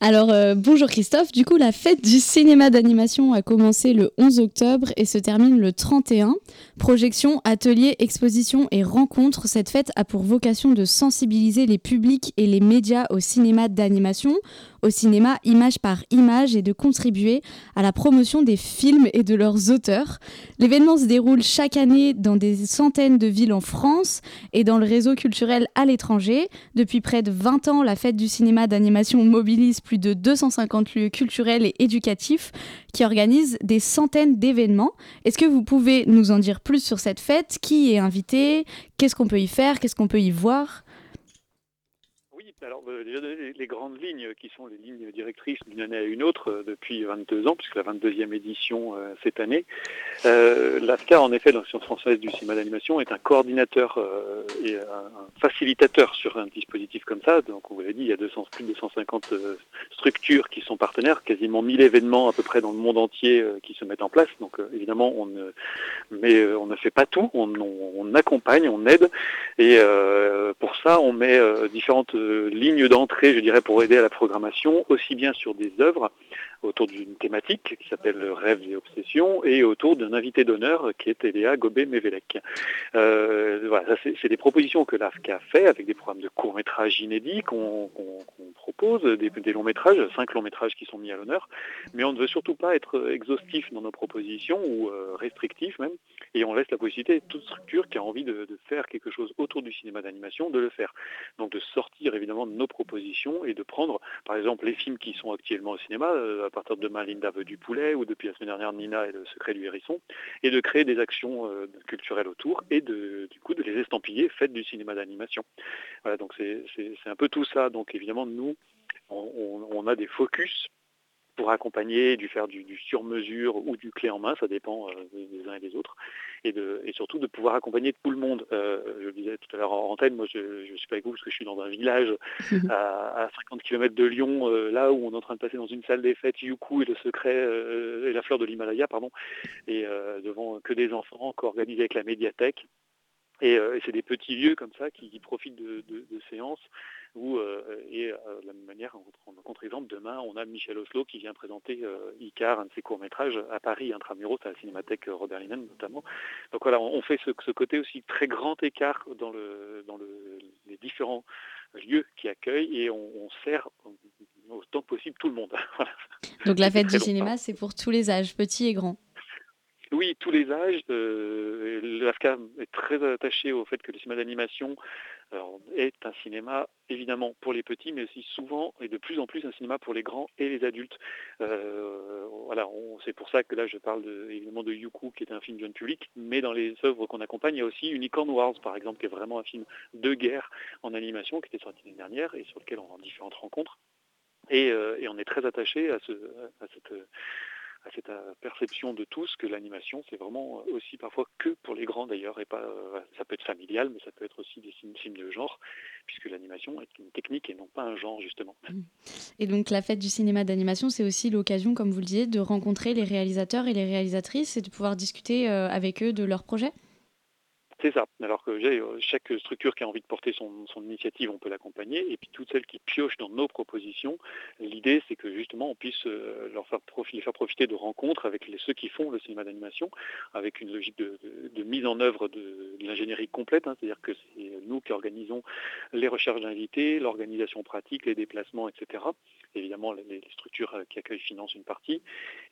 Alors, euh, bonjour Christophe. Du coup, la fête du cinéma d'animation a commencé le 11 octobre et se termine le 31. Projection, ateliers, expositions et rencontres. Cette fête a pour vocation de sensibiliser les publics et les médias au cinéma d'animation, au cinéma image par image et de contribuer à la promotion des films et de leurs auteurs. L'événement se déroule chaque année dans des centaines de villes en France et dans le réseau culturel à l'étranger. Depuis près de 20 ans, la fête du cinéma d'animation mobilise plus de 250 lieux culturels et éducatifs qui organisent des centaines d'événements. Est-ce que vous pouvez nous en dire plus sur cette fête? Qui est invité Qu'est-ce qu'on peut y faire? Qu'est-ce qu'on peut y voir? Alors euh, les, grandes lignes qui sont les lignes directrices d'une année à une autre euh, depuis 22 ans, puisque la 22e édition euh, cette année. Euh, L'AFCA, en effet, l'Association française du cinéma d'animation, est un coordinateur euh, et un, facilitateur sur un dispositif comme ça. Donc, on vous l'a dit, il y a 200, plus de 250 euh, structures qui sont partenaires, quasiment 1000 événements à peu près dans le monde entier euh, qui se mettent en place. Donc, euh, évidemment, on ne, mais, euh, on ne fait pas tout, on, accompagne, on aide. Et euh, pour ça, on met euh, différentes lignes d'entrée, je dirais, pour aider à la programmation, aussi bien sur des œuvres autour d'une thématique qui s'appelle Rêves et Obsessions et autour d'un invité d'honneur qui est Eléa Gobet-Mévélec. Euh, voilà, c'est des propositions que l'AFCA fait avec des programmes de courts-métrages inédits qu'on propose, des, longs-métrages, cinq longs-métrages qui sont mis à l'honneur, mais on ne veut surtout pas être exhaustif dans nos propositions ou euh, restrictif même, et on laisse la possibilité à toute structure qui a envie de, faire quelque chose autour du cinéma d'animation de le faire. Donc de sortir évidemment de nos propositions et de prendre par exemple les films qui sont actuellement au cinéma, euh, partir de demain Linda veut du poulet ou depuis la semaine dernière Nina et le secret du hérisson, et de créer des actions euh, culturelles autour et de, du coup de les estampiller faites du cinéma d'animation. Voilà, donc c'est un peu tout ça. Donc évidemment nous on a des focus pour accompagner, du faire du, du sur-mesure ou du clé en main, ça dépend euh, des, uns et des autres, et, de, et surtout de pouvoir accompagner tout le monde. Euh, je le disais tout à l'heure en antenne, moi je, je suis pas avec vous parce que je suis dans un village à, à 50 km de Lyon, euh, là où on est en train de passer dans une salle des fêtes, Yuku et le secret et la fleur de l'Himalaya, pardon, et devant que des enfants, co-organisés avec la médiathèque. Et, et c'est des petits lieux comme ça qui, qui profitent de, de- de séances où, euh, et euh, de la même manière, en, contre-exemple, demain, on a Michel Oslo qui vient présenter euh, Icar, un de ses courts-métrages, à Paris, Intramuros, à la Cinémathèque Robert Linen notamment. Donc voilà, on, fait ce, ce côté aussi très grand écart dans, le, dans le, les différents lieux qui accueillent et on, on sert au autant que possible tout le monde. Donc la fête du cinéma, c'est pour tous les âges, petits et grands. Oui, tous les âges. Euh, L'AFCA est très attaché au fait que le cinéma d'animation est un cinéma évidemment pour les petits, mais aussi souvent et de plus en plus un cinéma pour les grands et les adultes. Euh, voilà, c'est pour ça que là je parle de, évidemment de Yuku qui est un film jeune public, mais dans les œuvres qu'on accompagne, il y a aussi Unicorn Wars par exemple, qui est vraiment un film de guerre en animation qui était sorti l'année dernière et sur lequel on a différentes rencontres. Et, euh, et on est très attaché à, ce, à cette à cette euh, perception de tous que l'animation, c'est vraiment euh, aussi parfois que pour les grands d'ailleurs, et pas, euh, ça peut être familial, mais ça peut être aussi des films de genre, puisque l'animation est une technique et non pas un genre justement. Mmh. Et donc la fête du cinéma d'animation, c'est aussi l'occasion, comme vous le disiez, de rencontrer les réalisateurs et les réalisatrices et de pouvoir discuter avec eux de leurs projets? C'est ça. Alors que euh, chaque structure qui a envie de porter son, initiative, on peut l'accompagner. Et puis toutes celles qui piochent dans nos propositions, l'idée c'est que justement on puisse euh, leur faire les faire profiter de rencontres avec ceux qui font le cinéma d'animation, avec une logique de, mise en œuvre de, l'ingénierie complète. Hein. C'est-à-dire que c'est nous qui organisons les recherches d'invités, l'organisation pratique, les déplacements, etc. Évidemment, les, structures qui accueillent financent une partie.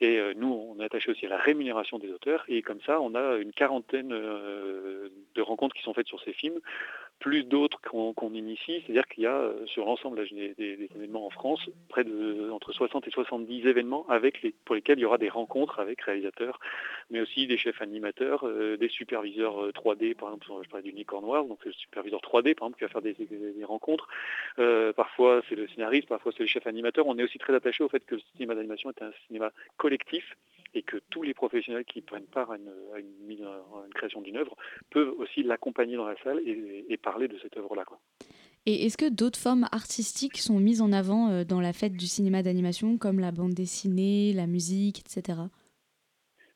Et euh, nous, on est attaché aussi à la rémunération des auteurs. Et comme ça, on a une quarantaine de rencontres qui sont faites sur ces films, plus d'autres qu'on initie, c'est-à-dire qu'il y a euh, sur l'ensemble des, événements en France près de entre 60 et 70 événements pour lesquels il y aura des rencontres avec réalisateurs, mais aussi des chefs animateurs, euh, des superviseurs 3D, euh, par exemple, je parlais d'Unicorn Noir, donc c'est le superviseur 3D par exemple qui va faire des, rencontres. parfois c'est le scénariste, parfois c'est le chef animateur. On est aussi très attaché au fait que le cinéma d'animation est un cinéma collectif et que tous les professionnels qui prennent part à une, création d'une œuvre peuvent aussi l'accompagner dans la salle et, de cette œuvre-là. Et est-ce que d'autres formes artistiques sont mises en avant euh, dans la fête du cinéma d'animation, comme la bande dessinée, la musique, etc.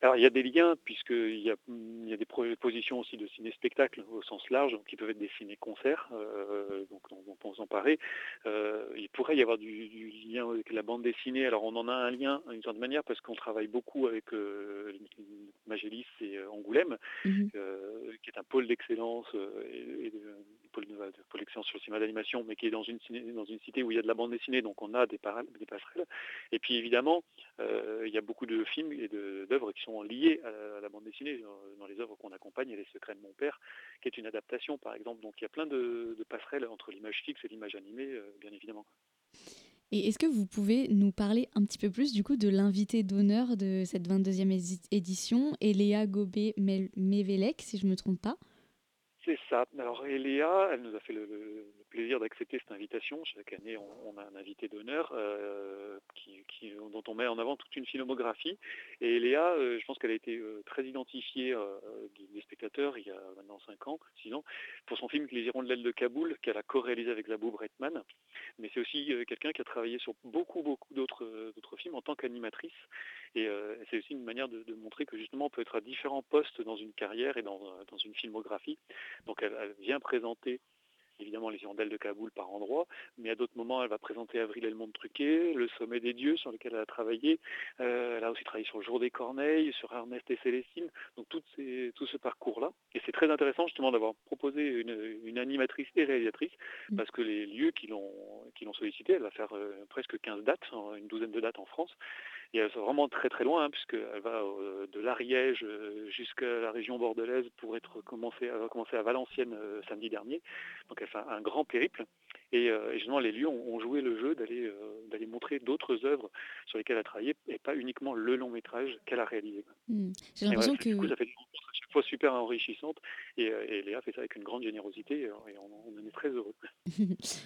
Alors il y a des liens puisqu'il y a, il y a des propositions aussi de ciné-spectacle au sens large qui peuvent être des ciné-concerts, euh, donc on peut s'emparer. Euh, il pourrait y avoir du, lien avec la bande dessinée. Alors on en a un lien d'une certaine manière parce qu'on travaille beaucoup avec euh, Magélis et euh, Angoulême, mhm. qui est un pôle d'excellence et, de, pôle, d'excellence sur le cinéma d'animation, mais qui est dans une, dans une cité où il y a de la bande dessinée, donc on a des, des passerelles. Et puis évidemment, il y a beaucoup de films et d'œuvres qui sont liées à la bande dessinée. Dans les œuvres qu'on accompagne, a Les Secrets de mon père, qui est une adaptation par exemple. Donc il y a plein de, passerelles entre l'image fixe et l'image animée, euh, bien évidemment. Et est-ce que vous pouvez nous parler un petit peu plus du coup de l'invité d'honneur de cette 22e édition, Eléa Gobé-Mévelec, si je ne me trompe pas? C'est ça. Alors Eléa, elle nous a fait le, plaisir d'accepter cette invitation. Chaque année, on, a un invité d'honneur euh, dont on met en avant toute une filmographie. Et Eléa, euh, je pense qu'elle a été euh, très identifiée des spectateurs il y a maintenant 5 ans, 6 ans, pour son film Les Hirondelles de Kaboul, qu'elle a co-réalisé avec Zabou Bretman. Mais c'est aussi quelqu'un qui a travaillé sur beaucoup, beaucoup d'autres films en tant qu'animatrice. Et c'est aussi une manière de, montrer que justement on peut être à différents postes dans une carrière et dans une filmographie. Donc elle, vient présenter évidemment les hirondelles de Kaboul par endroits, mais à d'autres moments, elle va présenter Avril et le monde truqué, le sommet des dieux sur lequel elle a travaillé. Euh, elle a aussi travaillé sur le jour des corneilles, sur Ernest et Célestine, donc tout, ce parcours-là. Et c'est très intéressant justement d'avoir proposé une, animatrice et réalisatrice, mm. parce que les lieux qui l'ont sollicité, elle va faire euh, presque 15 dates, une douzaine de dates en France, et elle va vraiment très très loin, hein, puisqu'elle va euh, de l'Ariège euh, jusqu'à la région bordelaise pour être commencé, commencer à Valenciennes euh, samedi dernier. Donc elle fait un, grand périple. Et, justement, les lieux ont, joué le jeu d'aller d'aller montrer d'autres œuvres sur lesquelles elle a travaillé, et pas uniquement le long métrage qu'elle a réalisé. Hmm. J'ai l'impression que... Du coup, ça fait super enrichissante, et, Léa fait ça avec une grande générosité, et on, en est très heureux.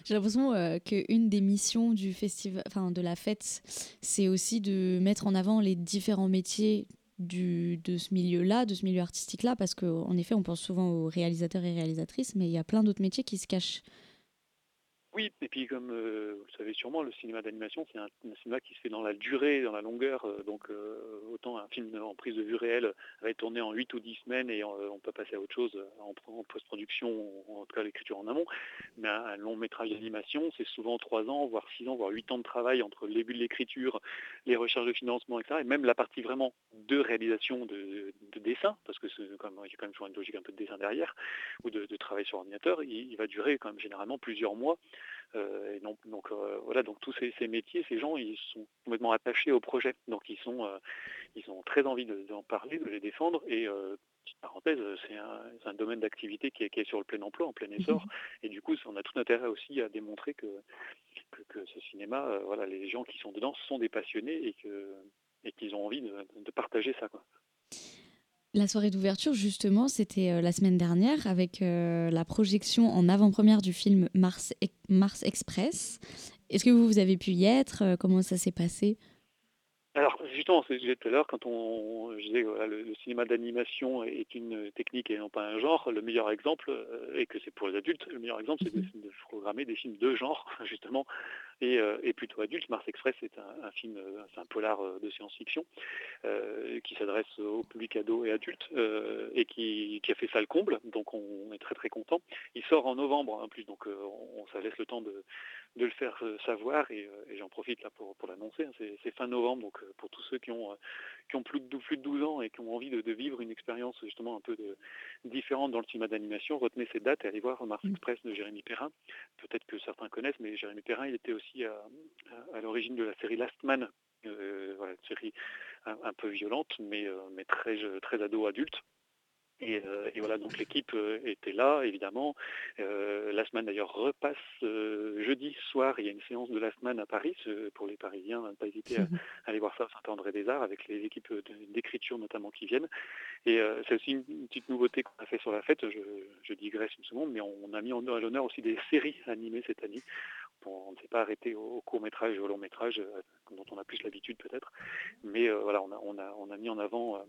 J'ai l'impression qu'une des missions du festival, enfin de la fête, c'est aussi de mettre en avant les différents métiers de ce milieu-là, de ce milieu artistique-là, parce qu'en effet, on pense souvent aux réalisateurs et réalisatrices, mais il y a plein d'autres métiers qui se cachent oui, et puis comme euh, vous le savez sûrement, le cinéma d'animation, c'est un, cinéma qui se fait dans la durée, dans la longueur. Euh, donc euh, autant un film en prise de vue réelle va être tourné en 8 ou 10 semaines et on peut passer à autre chose en, post-production, en tout cas l'écriture en amont. Mais un, long métrage d'animation, c'est souvent 3 ans, voire 6 ans, voire 8 ans de travail entre le début de l'écriture, les recherches de financement, etc. Et même la partie vraiment de réalisation de, dessin, parce que c'est comme, il y a quand même toujours une logique un peu de dessin derrière, ou de, travail sur ordinateur, il, va durer quand même généralement plusieurs mois et donc, donc voilà, donc tous ces, métiers, ces gens, ils sont complètement attachés au projet. Donc ils sont, ils ont très envie d'en parler, de les défendre. Et petite parenthèse, c'est un, domaine d'activité qui est, sur le plein emploi, en plein essor. Et du coup, on a tout intérêt aussi à démontrer que, que, ce cinéma, voilà, les gens qui sont dedans sont des passionnés et que et qu'ils ont envie de, partager ça. Quoi. La soirée d'ouverture, justement, c'était euh, la semaine dernière avec euh, la projection en avant-première du film Mars, Mars Express. Est-ce que vous, vous avez pu y être? Euh, Comment ça s'est passé? Alors justement, ce que je disais tout à l'heure, quand on je disais voilà, le, cinéma d'animation est une technique et non pas un genre, le meilleur exemple, et que c'est pour les adultes, le meilleur exemple c'est de, mhm. de, programmer des films de genre, justement, euh, et, plutôt adulte. Mars Express est un, film, euh, c'est un polar euh, de science-fiction qui s'adresse au public ado et adulte et qui, a fait ça le comble, donc on est très très content. Il sort en novembre en plus, donc on, ça laisse le temps de, le faire savoir et, j'en profite là pour, l'annoncer. Hein. C'est fin novembre, donc pour tous ceux qui ont, qui ont plus, de, plus de 12 ans et qui ont envie de, vivre une expérience justement un peu différente dans le cinéma d'animation, retenez ces dates et allez voir Mars mm. Express de Jérémy Perrin. Peut-être que certains connaissent, mais Jérémy Perrin, il était aussi à, l'origine de la série Last Man, euh, une série un, peu violente, mais, euh, mais très, très ado-adulte. Euh, et, voilà, donc l'équipe était là, évidemment. la semaine d'ailleurs repasse jeudi soir. Il y a une séance de la semaine à Paris pour les Parisiens. Ne pas hésiter à, aller voir ça à Saint-André-des-Arts avec les équipes d'écriture notamment qui viennent. Et c'est aussi une, petite nouveauté qu'on a fait sur la fête. Je, je digresse une seconde, mais on, a mis en l'honneur aussi des séries animées cette année on ne s'est pas arrêté au, court métrage et au long métrage, euh, dont on a plus l'habitude peut-être. Mais euh, voilà, on a, mis en avant euh,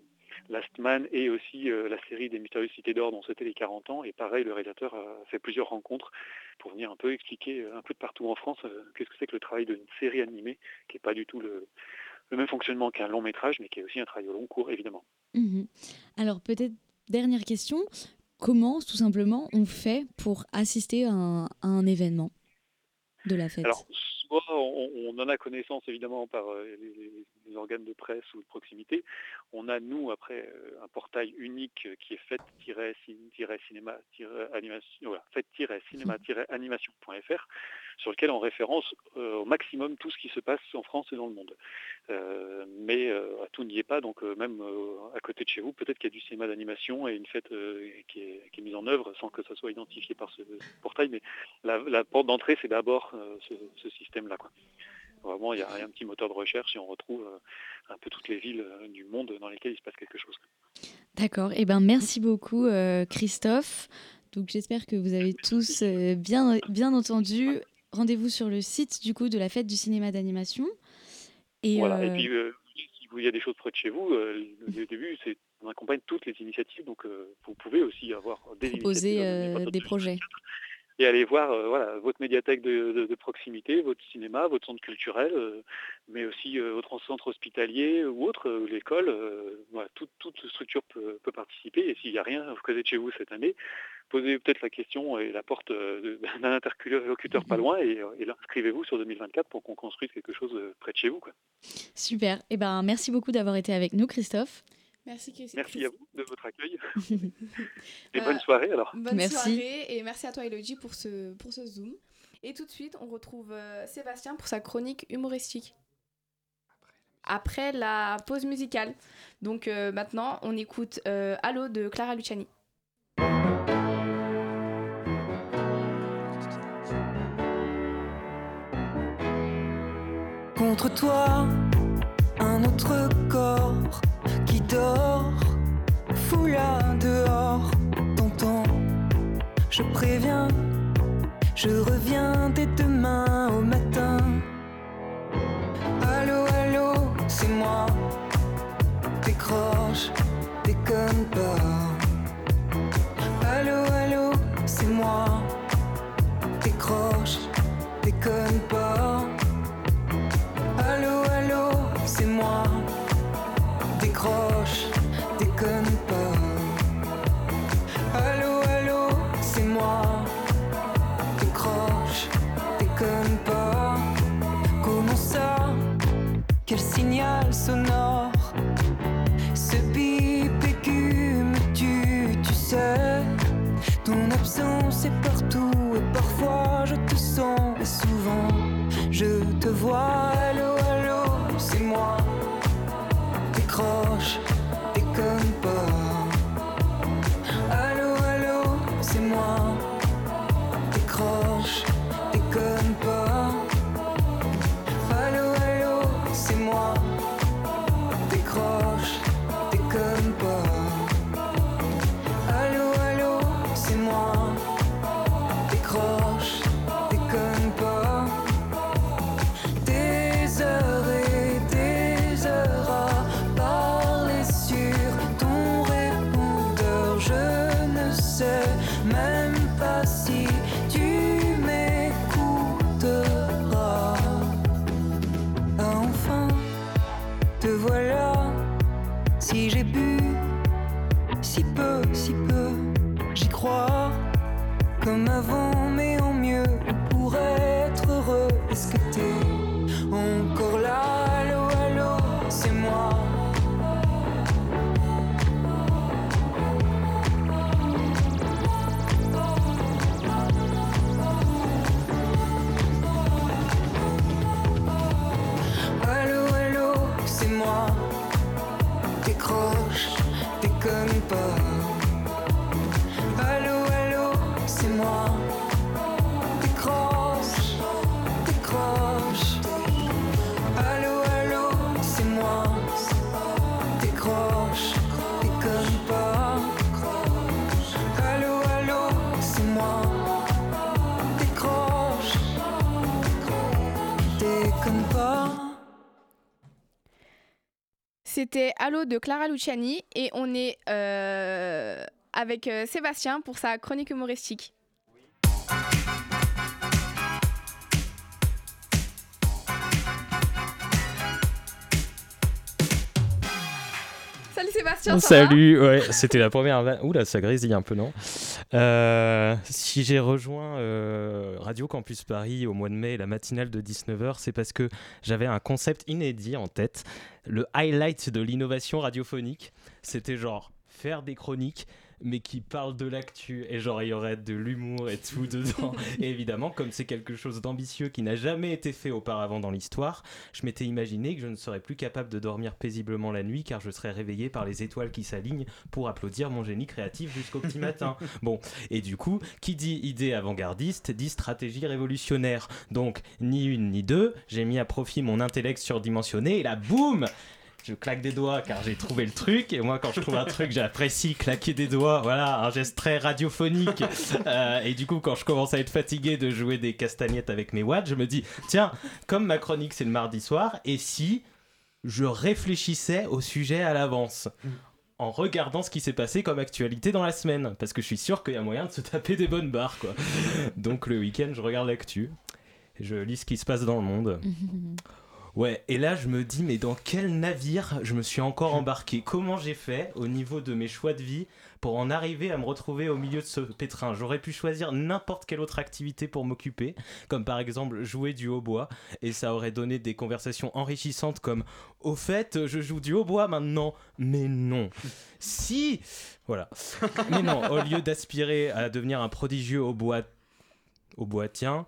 Last Man et aussi la série des Mystérieuses Cités d'Or dont c'était les 40 ans. Et pareil, le réalisateur a fait plusieurs rencontres pour venir un peu expliquer un peu de partout en France qu'est-ce que c'est que le travail d'une série animée, qui n'est pas du tout le, même fonctionnement qu'un long métrage, mais qui est aussi un travail au long cours, évidemment. Mhm. Alors peut-être dernière question, comment tout simplement on fait pour assister à un événement de la fête? Alors, on, en a connaissance évidemment par euh, les, organes de presse ou de proximité. On a, nous, après, euh, un portail unique qui est fait-cinéma-animation.fr sur lequel on référence euh, au maximum tout ce qui se passe en France et dans le monde. mais tout n'y est pas, donc même à côté de chez vous, peut-être qu'il y a du cinéma d'animation et une fête qui est, mise en œuvre sans que ça soit identifié par ce portail. Mais la, porte d'entrée, c'est d'abord ce, système-là. Vraiment, il y a un petit moteur de recherche et on retrouve euh, un peu toutes les villes euh, du monde dans lesquelles il se passe quelque chose. D'accord. Et eh ben, merci beaucoup, euh, Christophe. Donc, j'espère que vous avez tous bien, bien entendu. Rendez-vous sur le site du coup de la fête du cinéma d'animation. Et, voilà. Et puis, si il y a des choses près de chez vous, le début, c'est on accompagne toutes les initiatives, donc vous pouvez aussi avoir des proposer des projets et aller voir euh, voilà, votre médiathèque de, proximité, votre cinéma, votre centre culturel, euh, mais aussi euh, votre centre hospitalier ou autre, l'école. Voilà, toute, structure peut, participer. Et s'il n'y a rien à vous de chez vous cette année, posez peut-être la question et la porte d'un interlocuteur pas loin et, inscrivez-vous sur 2024 pour qu'on construise quelque chose près de chez vous. Quoi. Super. Eh ben, merci beaucoup d'avoir été avec nous, Christophe. Merci, merci à vous de votre accueil. et bonne soirée alors. Bonne merci. soirée et merci à toi Elodie pour ce, pour ce Zoom. Et tout de suite, on retrouve euh, Sébastien pour sa chronique humoristique. Après la pause musicale. Donc euh, maintenant, on écoute euh, Allo de Clara Luciani. Contre toi, un autre corps dors, fous-la dehors, tonton. Je préviens, je reviens dès demain au matin. Allô, allô, c'est moi. Décroche, déconne pas. C'était Allo de Clara Luciani et on est euh, avec euh, Sébastien pour sa chronique humoristique. Salut Sébastien, Salut, ouais, c'était la première. vanne. Oula, ça grésille un peu, non Euh, Si j'ai rejoint euh, Radio Campus Paris au mois de mai, la matinale de 19h, c'est parce que j'avais un concept inédit en tête, le highlight de l'innovation radiophonique. C'était genre faire des chroniques mais qui parlent de l'actu et genre il y aurait de l'humour et tout dedans et évidemment comme c'est quelque chose d'ambitieux qui n'a jamais été fait auparavant dans l'histoire je m'étais imaginé que je ne serais plus capable de dormir paisiblement la nuit car je serais réveillé par les étoiles qui s'alignent pour applaudir mon génie créatif jusqu'au petit matin. Bon, et du coup, qui dit idée avant-gardiste dit stratégie révolutionnaire. Donc, ni une ni deux, j'ai mis à profit mon intellect surdimensionné et là, boum je claque des doigts car j'ai trouvé le truc. Et moi quand je trouve un truc j'apprécie claquer des doigts. Voilà un geste très radiophonique. Euh, et du coup quand je commence à être fatigué de jouer des castagnettes avec mes watts je me dis tiens comme ma chronique c'est le mardi soir et si je réfléchissais au sujet à l'avance en regardant ce qui s'est passé comme actualité dans la semaine? Parce que je suis sûr qu'il y a moyen de se taper des bonnes barres quoi. Donc le week-end je regarde l'actu. Je lis ce qui se passe dans le monde Ouais, et là je me dis, mais dans quel navire je me suis encore embarqué? Comment j'ai fait au niveau de mes choix de vie pour en arriver à me retrouver au milieu de ce pétrin? J'aurais pu choisir n'importe quelle autre activité pour m'occuper, comme par exemple jouer du hautbois, et ça aurait donné des conversations enrichissantes comme Au fait, je joue du hautbois maintenant, mais non. Si Voilà. Mais non, au lieu d'aspirer à devenir un prodigieux hautbois au boitien,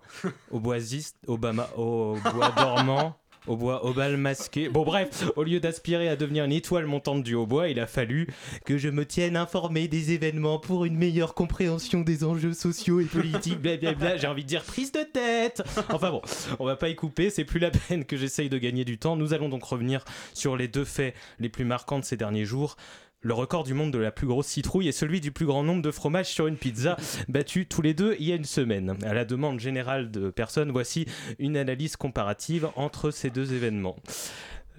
au boisiste, au, au bois dormant, au bois au bal masqué. Bon bref, au lieu d'aspirer à devenir une étoile montante du hautbois, il a fallu que je me tienne informé des événements pour une meilleure compréhension des enjeux sociaux et politiques. Blablabla. J'ai envie de dire prise de tête. Enfin bon, on va pas y couper, c'est plus la peine que j'essaye de gagner du temps. Nous allons donc revenir sur les deux faits les plus marquants de ces derniers jours. Le record du monde de la plus grosse citrouille est celui du plus grand nombre de fromages sur une pizza, battus tous les deux il y a une semaine. À la demande générale de personnes, voici une analyse comparative entre ces deux événements.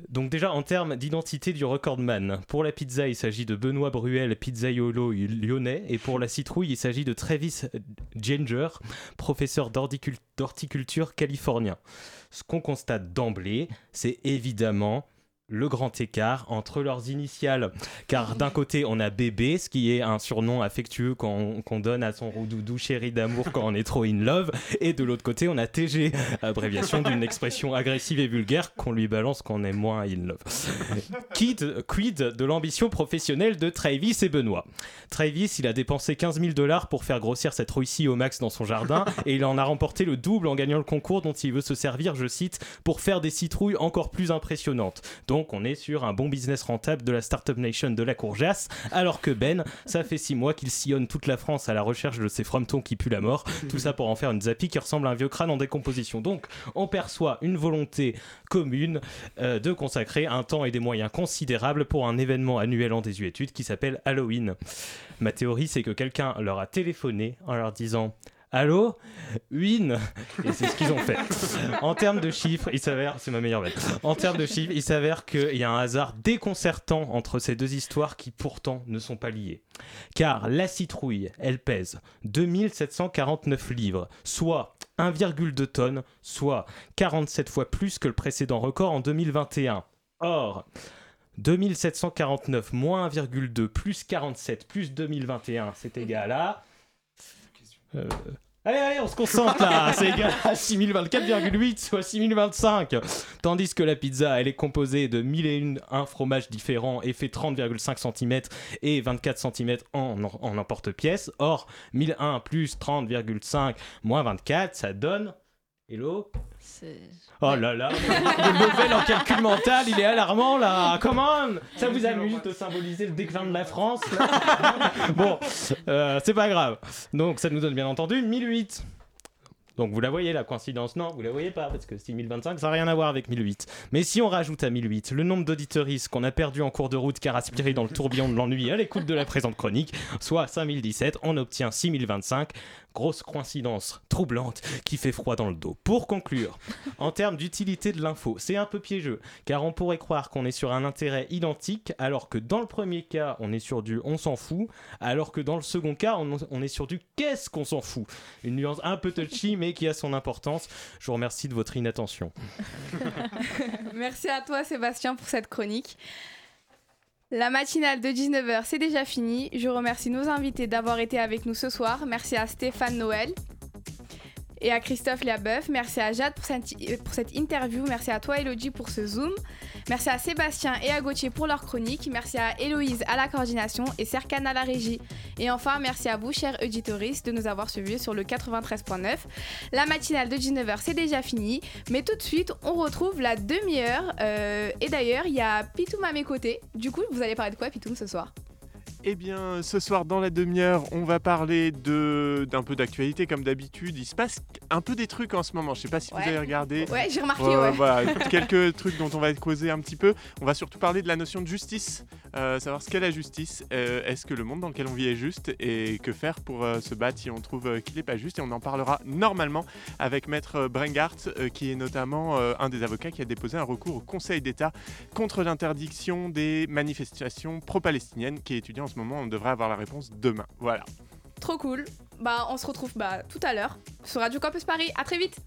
Donc déjà en termes d'identité du recordman, pour la pizza il s'agit de Benoît Bruel, pizzaiolo lyonnais, et pour la citrouille il s'agit de Travis Ginger, professeur d'horticul- d'horticulture californien. Ce qu'on constate d'emblée, c'est évidemment le grand écart entre leurs initiales. Car d'un côté, on a bébé, ce qui est un surnom affectueux qu'on qu'on donne à son roudoudou chéri d'amour quand on est trop in love. Et de l'autre côté, on a TG, abréviation d'une expression agressive et vulgaire qu'on lui balance quand on est moins in love. Quid, quid de l'ambition professionnelle de Travis et Benoît? Travis, il a dépensé 15 000 dollars pour faire grossir cette rouille au max dans son jardin et il en a remporté le double en gagnant le concours dont il veut se servir, je cite, pour faire des citrouilles encore plus impressionnantes. Donc on est sur un bon business rentable de la Startup Nation de la Courgeasse, alors que Ben, ça fait 6 mois qu'il sillonne toute la France à la recherche de ces frometons qui puent la mort, tout ça pour en faire une zappie qui ressemble à un vieux crâne en décomposition. Donc on perçoit une volonté commune euh, de consacrer un temps et des moyens considérables pour un événement annuel en désuétude qui s'appelle Halloween. Ma théorie, c'est que quelqu'un leur a téléphoné en leur disant Allô? Win Et c'est ce qu'ils ont fait. En termes de chiffres, il s'avère, c'est ma meilleure bête. En termes de chiffres, il s'avère qu'il y a un hasard déconcertant entre ces deux histoires qui pourtant ne sont pas liées. Car la citrouille, elle pèse 2749 livres, soit 1,2 tonnes, soit 47 fois plus que le précédent record en 2021. Or, 2749 moins 1,2 plus 47 plus 2021, c'est égal à... Euh, Allez, allez, on se concentre là, c'est égal à 6024,8, soit 6025. Tandis que la pizza, elle est composée de 1001 fromages différents et fait 30,5 cm et 24 cm en, en emporte-pièce. Or, 1001 plus 30,5 moins 24, ça donne. Hello? Oh là là, le level en calcul mental, il est alarmant là. Come on Ça vous amuse de symboliser le déclin de la France là? Bon, euh, c'est pas grave. Donc ça nous donne bien entendu 1008. Donc vous la voyez la coïncidence? Non, vous la voyez pas parce que 6025 ça n'a rien à voir avec 1008. Mais si on rajoute à 1008 le nombre d'auditeuristes qu'on a perdu en cours de route car aspiré dans le tourbillon de l'ennui à l'écoute de la présente chronique, soit 5017, on obtient 6025. Grosse coïncidence troublante qui fait froid dans le dos. Pour conclure, en termes d'utilité de l'info, c'est un peu piégeux, car on pourrait croire qu'on est sur un intérêt identique, alors que dans le premier cas, on est sur du on s'en fout, alors que dans le second cas, on, on est sur du qu'est-ce qu'on s'en fout? Une nuance un peu touchy, mais qui a son importance. Je vous remercie de votre inattention. Merci à toi Sébastien pour cette chronique. La matinale de 19h, c'est déjà fini. Je remercie nos invités d'avoir été avec nous ce soir. Merci à Stéphane Noël et à Christophe Liabeuf. Merci à Jade pour cette, pour cette interview. Merci à toi Elodie pour ce Zoom. Merci à Sébastien et à Gauthier pour leur chronique. Merci à Héloïse à la coordination et Serkan à la régie. Et enfin, merci à vous, chers auditoristes, de nous avoir suivis sur le 93.9. La matinale de 19h, c'est déjà fini. Mais tout de suite, on retrouve la demi-heure. Euh, et d'ailleurs, il y a Pitoum à mes côtés. Du coup, vous allez parler de quoi, Pitoum, ce soir? Eh bien, ce soir, dans la demi-heure, on va parler de d'un peu d'actualité, comme d'habitude. Il se passe un peu des trucs en ce moment. Je sais pas si vous avez regardé. Ouais, j'ai remarqué, Euh, ouais. Voilà, quelques trucs dont on va causer un petit peu. On va surtout parler de la notion de justice, euh, savoir ce qu'est la justice. Euh, Est-ce que le monde dans lequel on vit est juste et que faire pour se battre si on trouve qu'il n'est pas juste Et on en parlera normalement avec Maître Brengart, qui est notamment un des avocats qui a déposé un recours au Conseil d'État contre l'interdiction des manifestations pro-palestiniennes, qui est étudié en moment. On devrait avoir la réponse demain. Voilà. Trop cool. Bah, on se retrouve bah, tout à l'heure sur Radio Campus Paris. À très vite.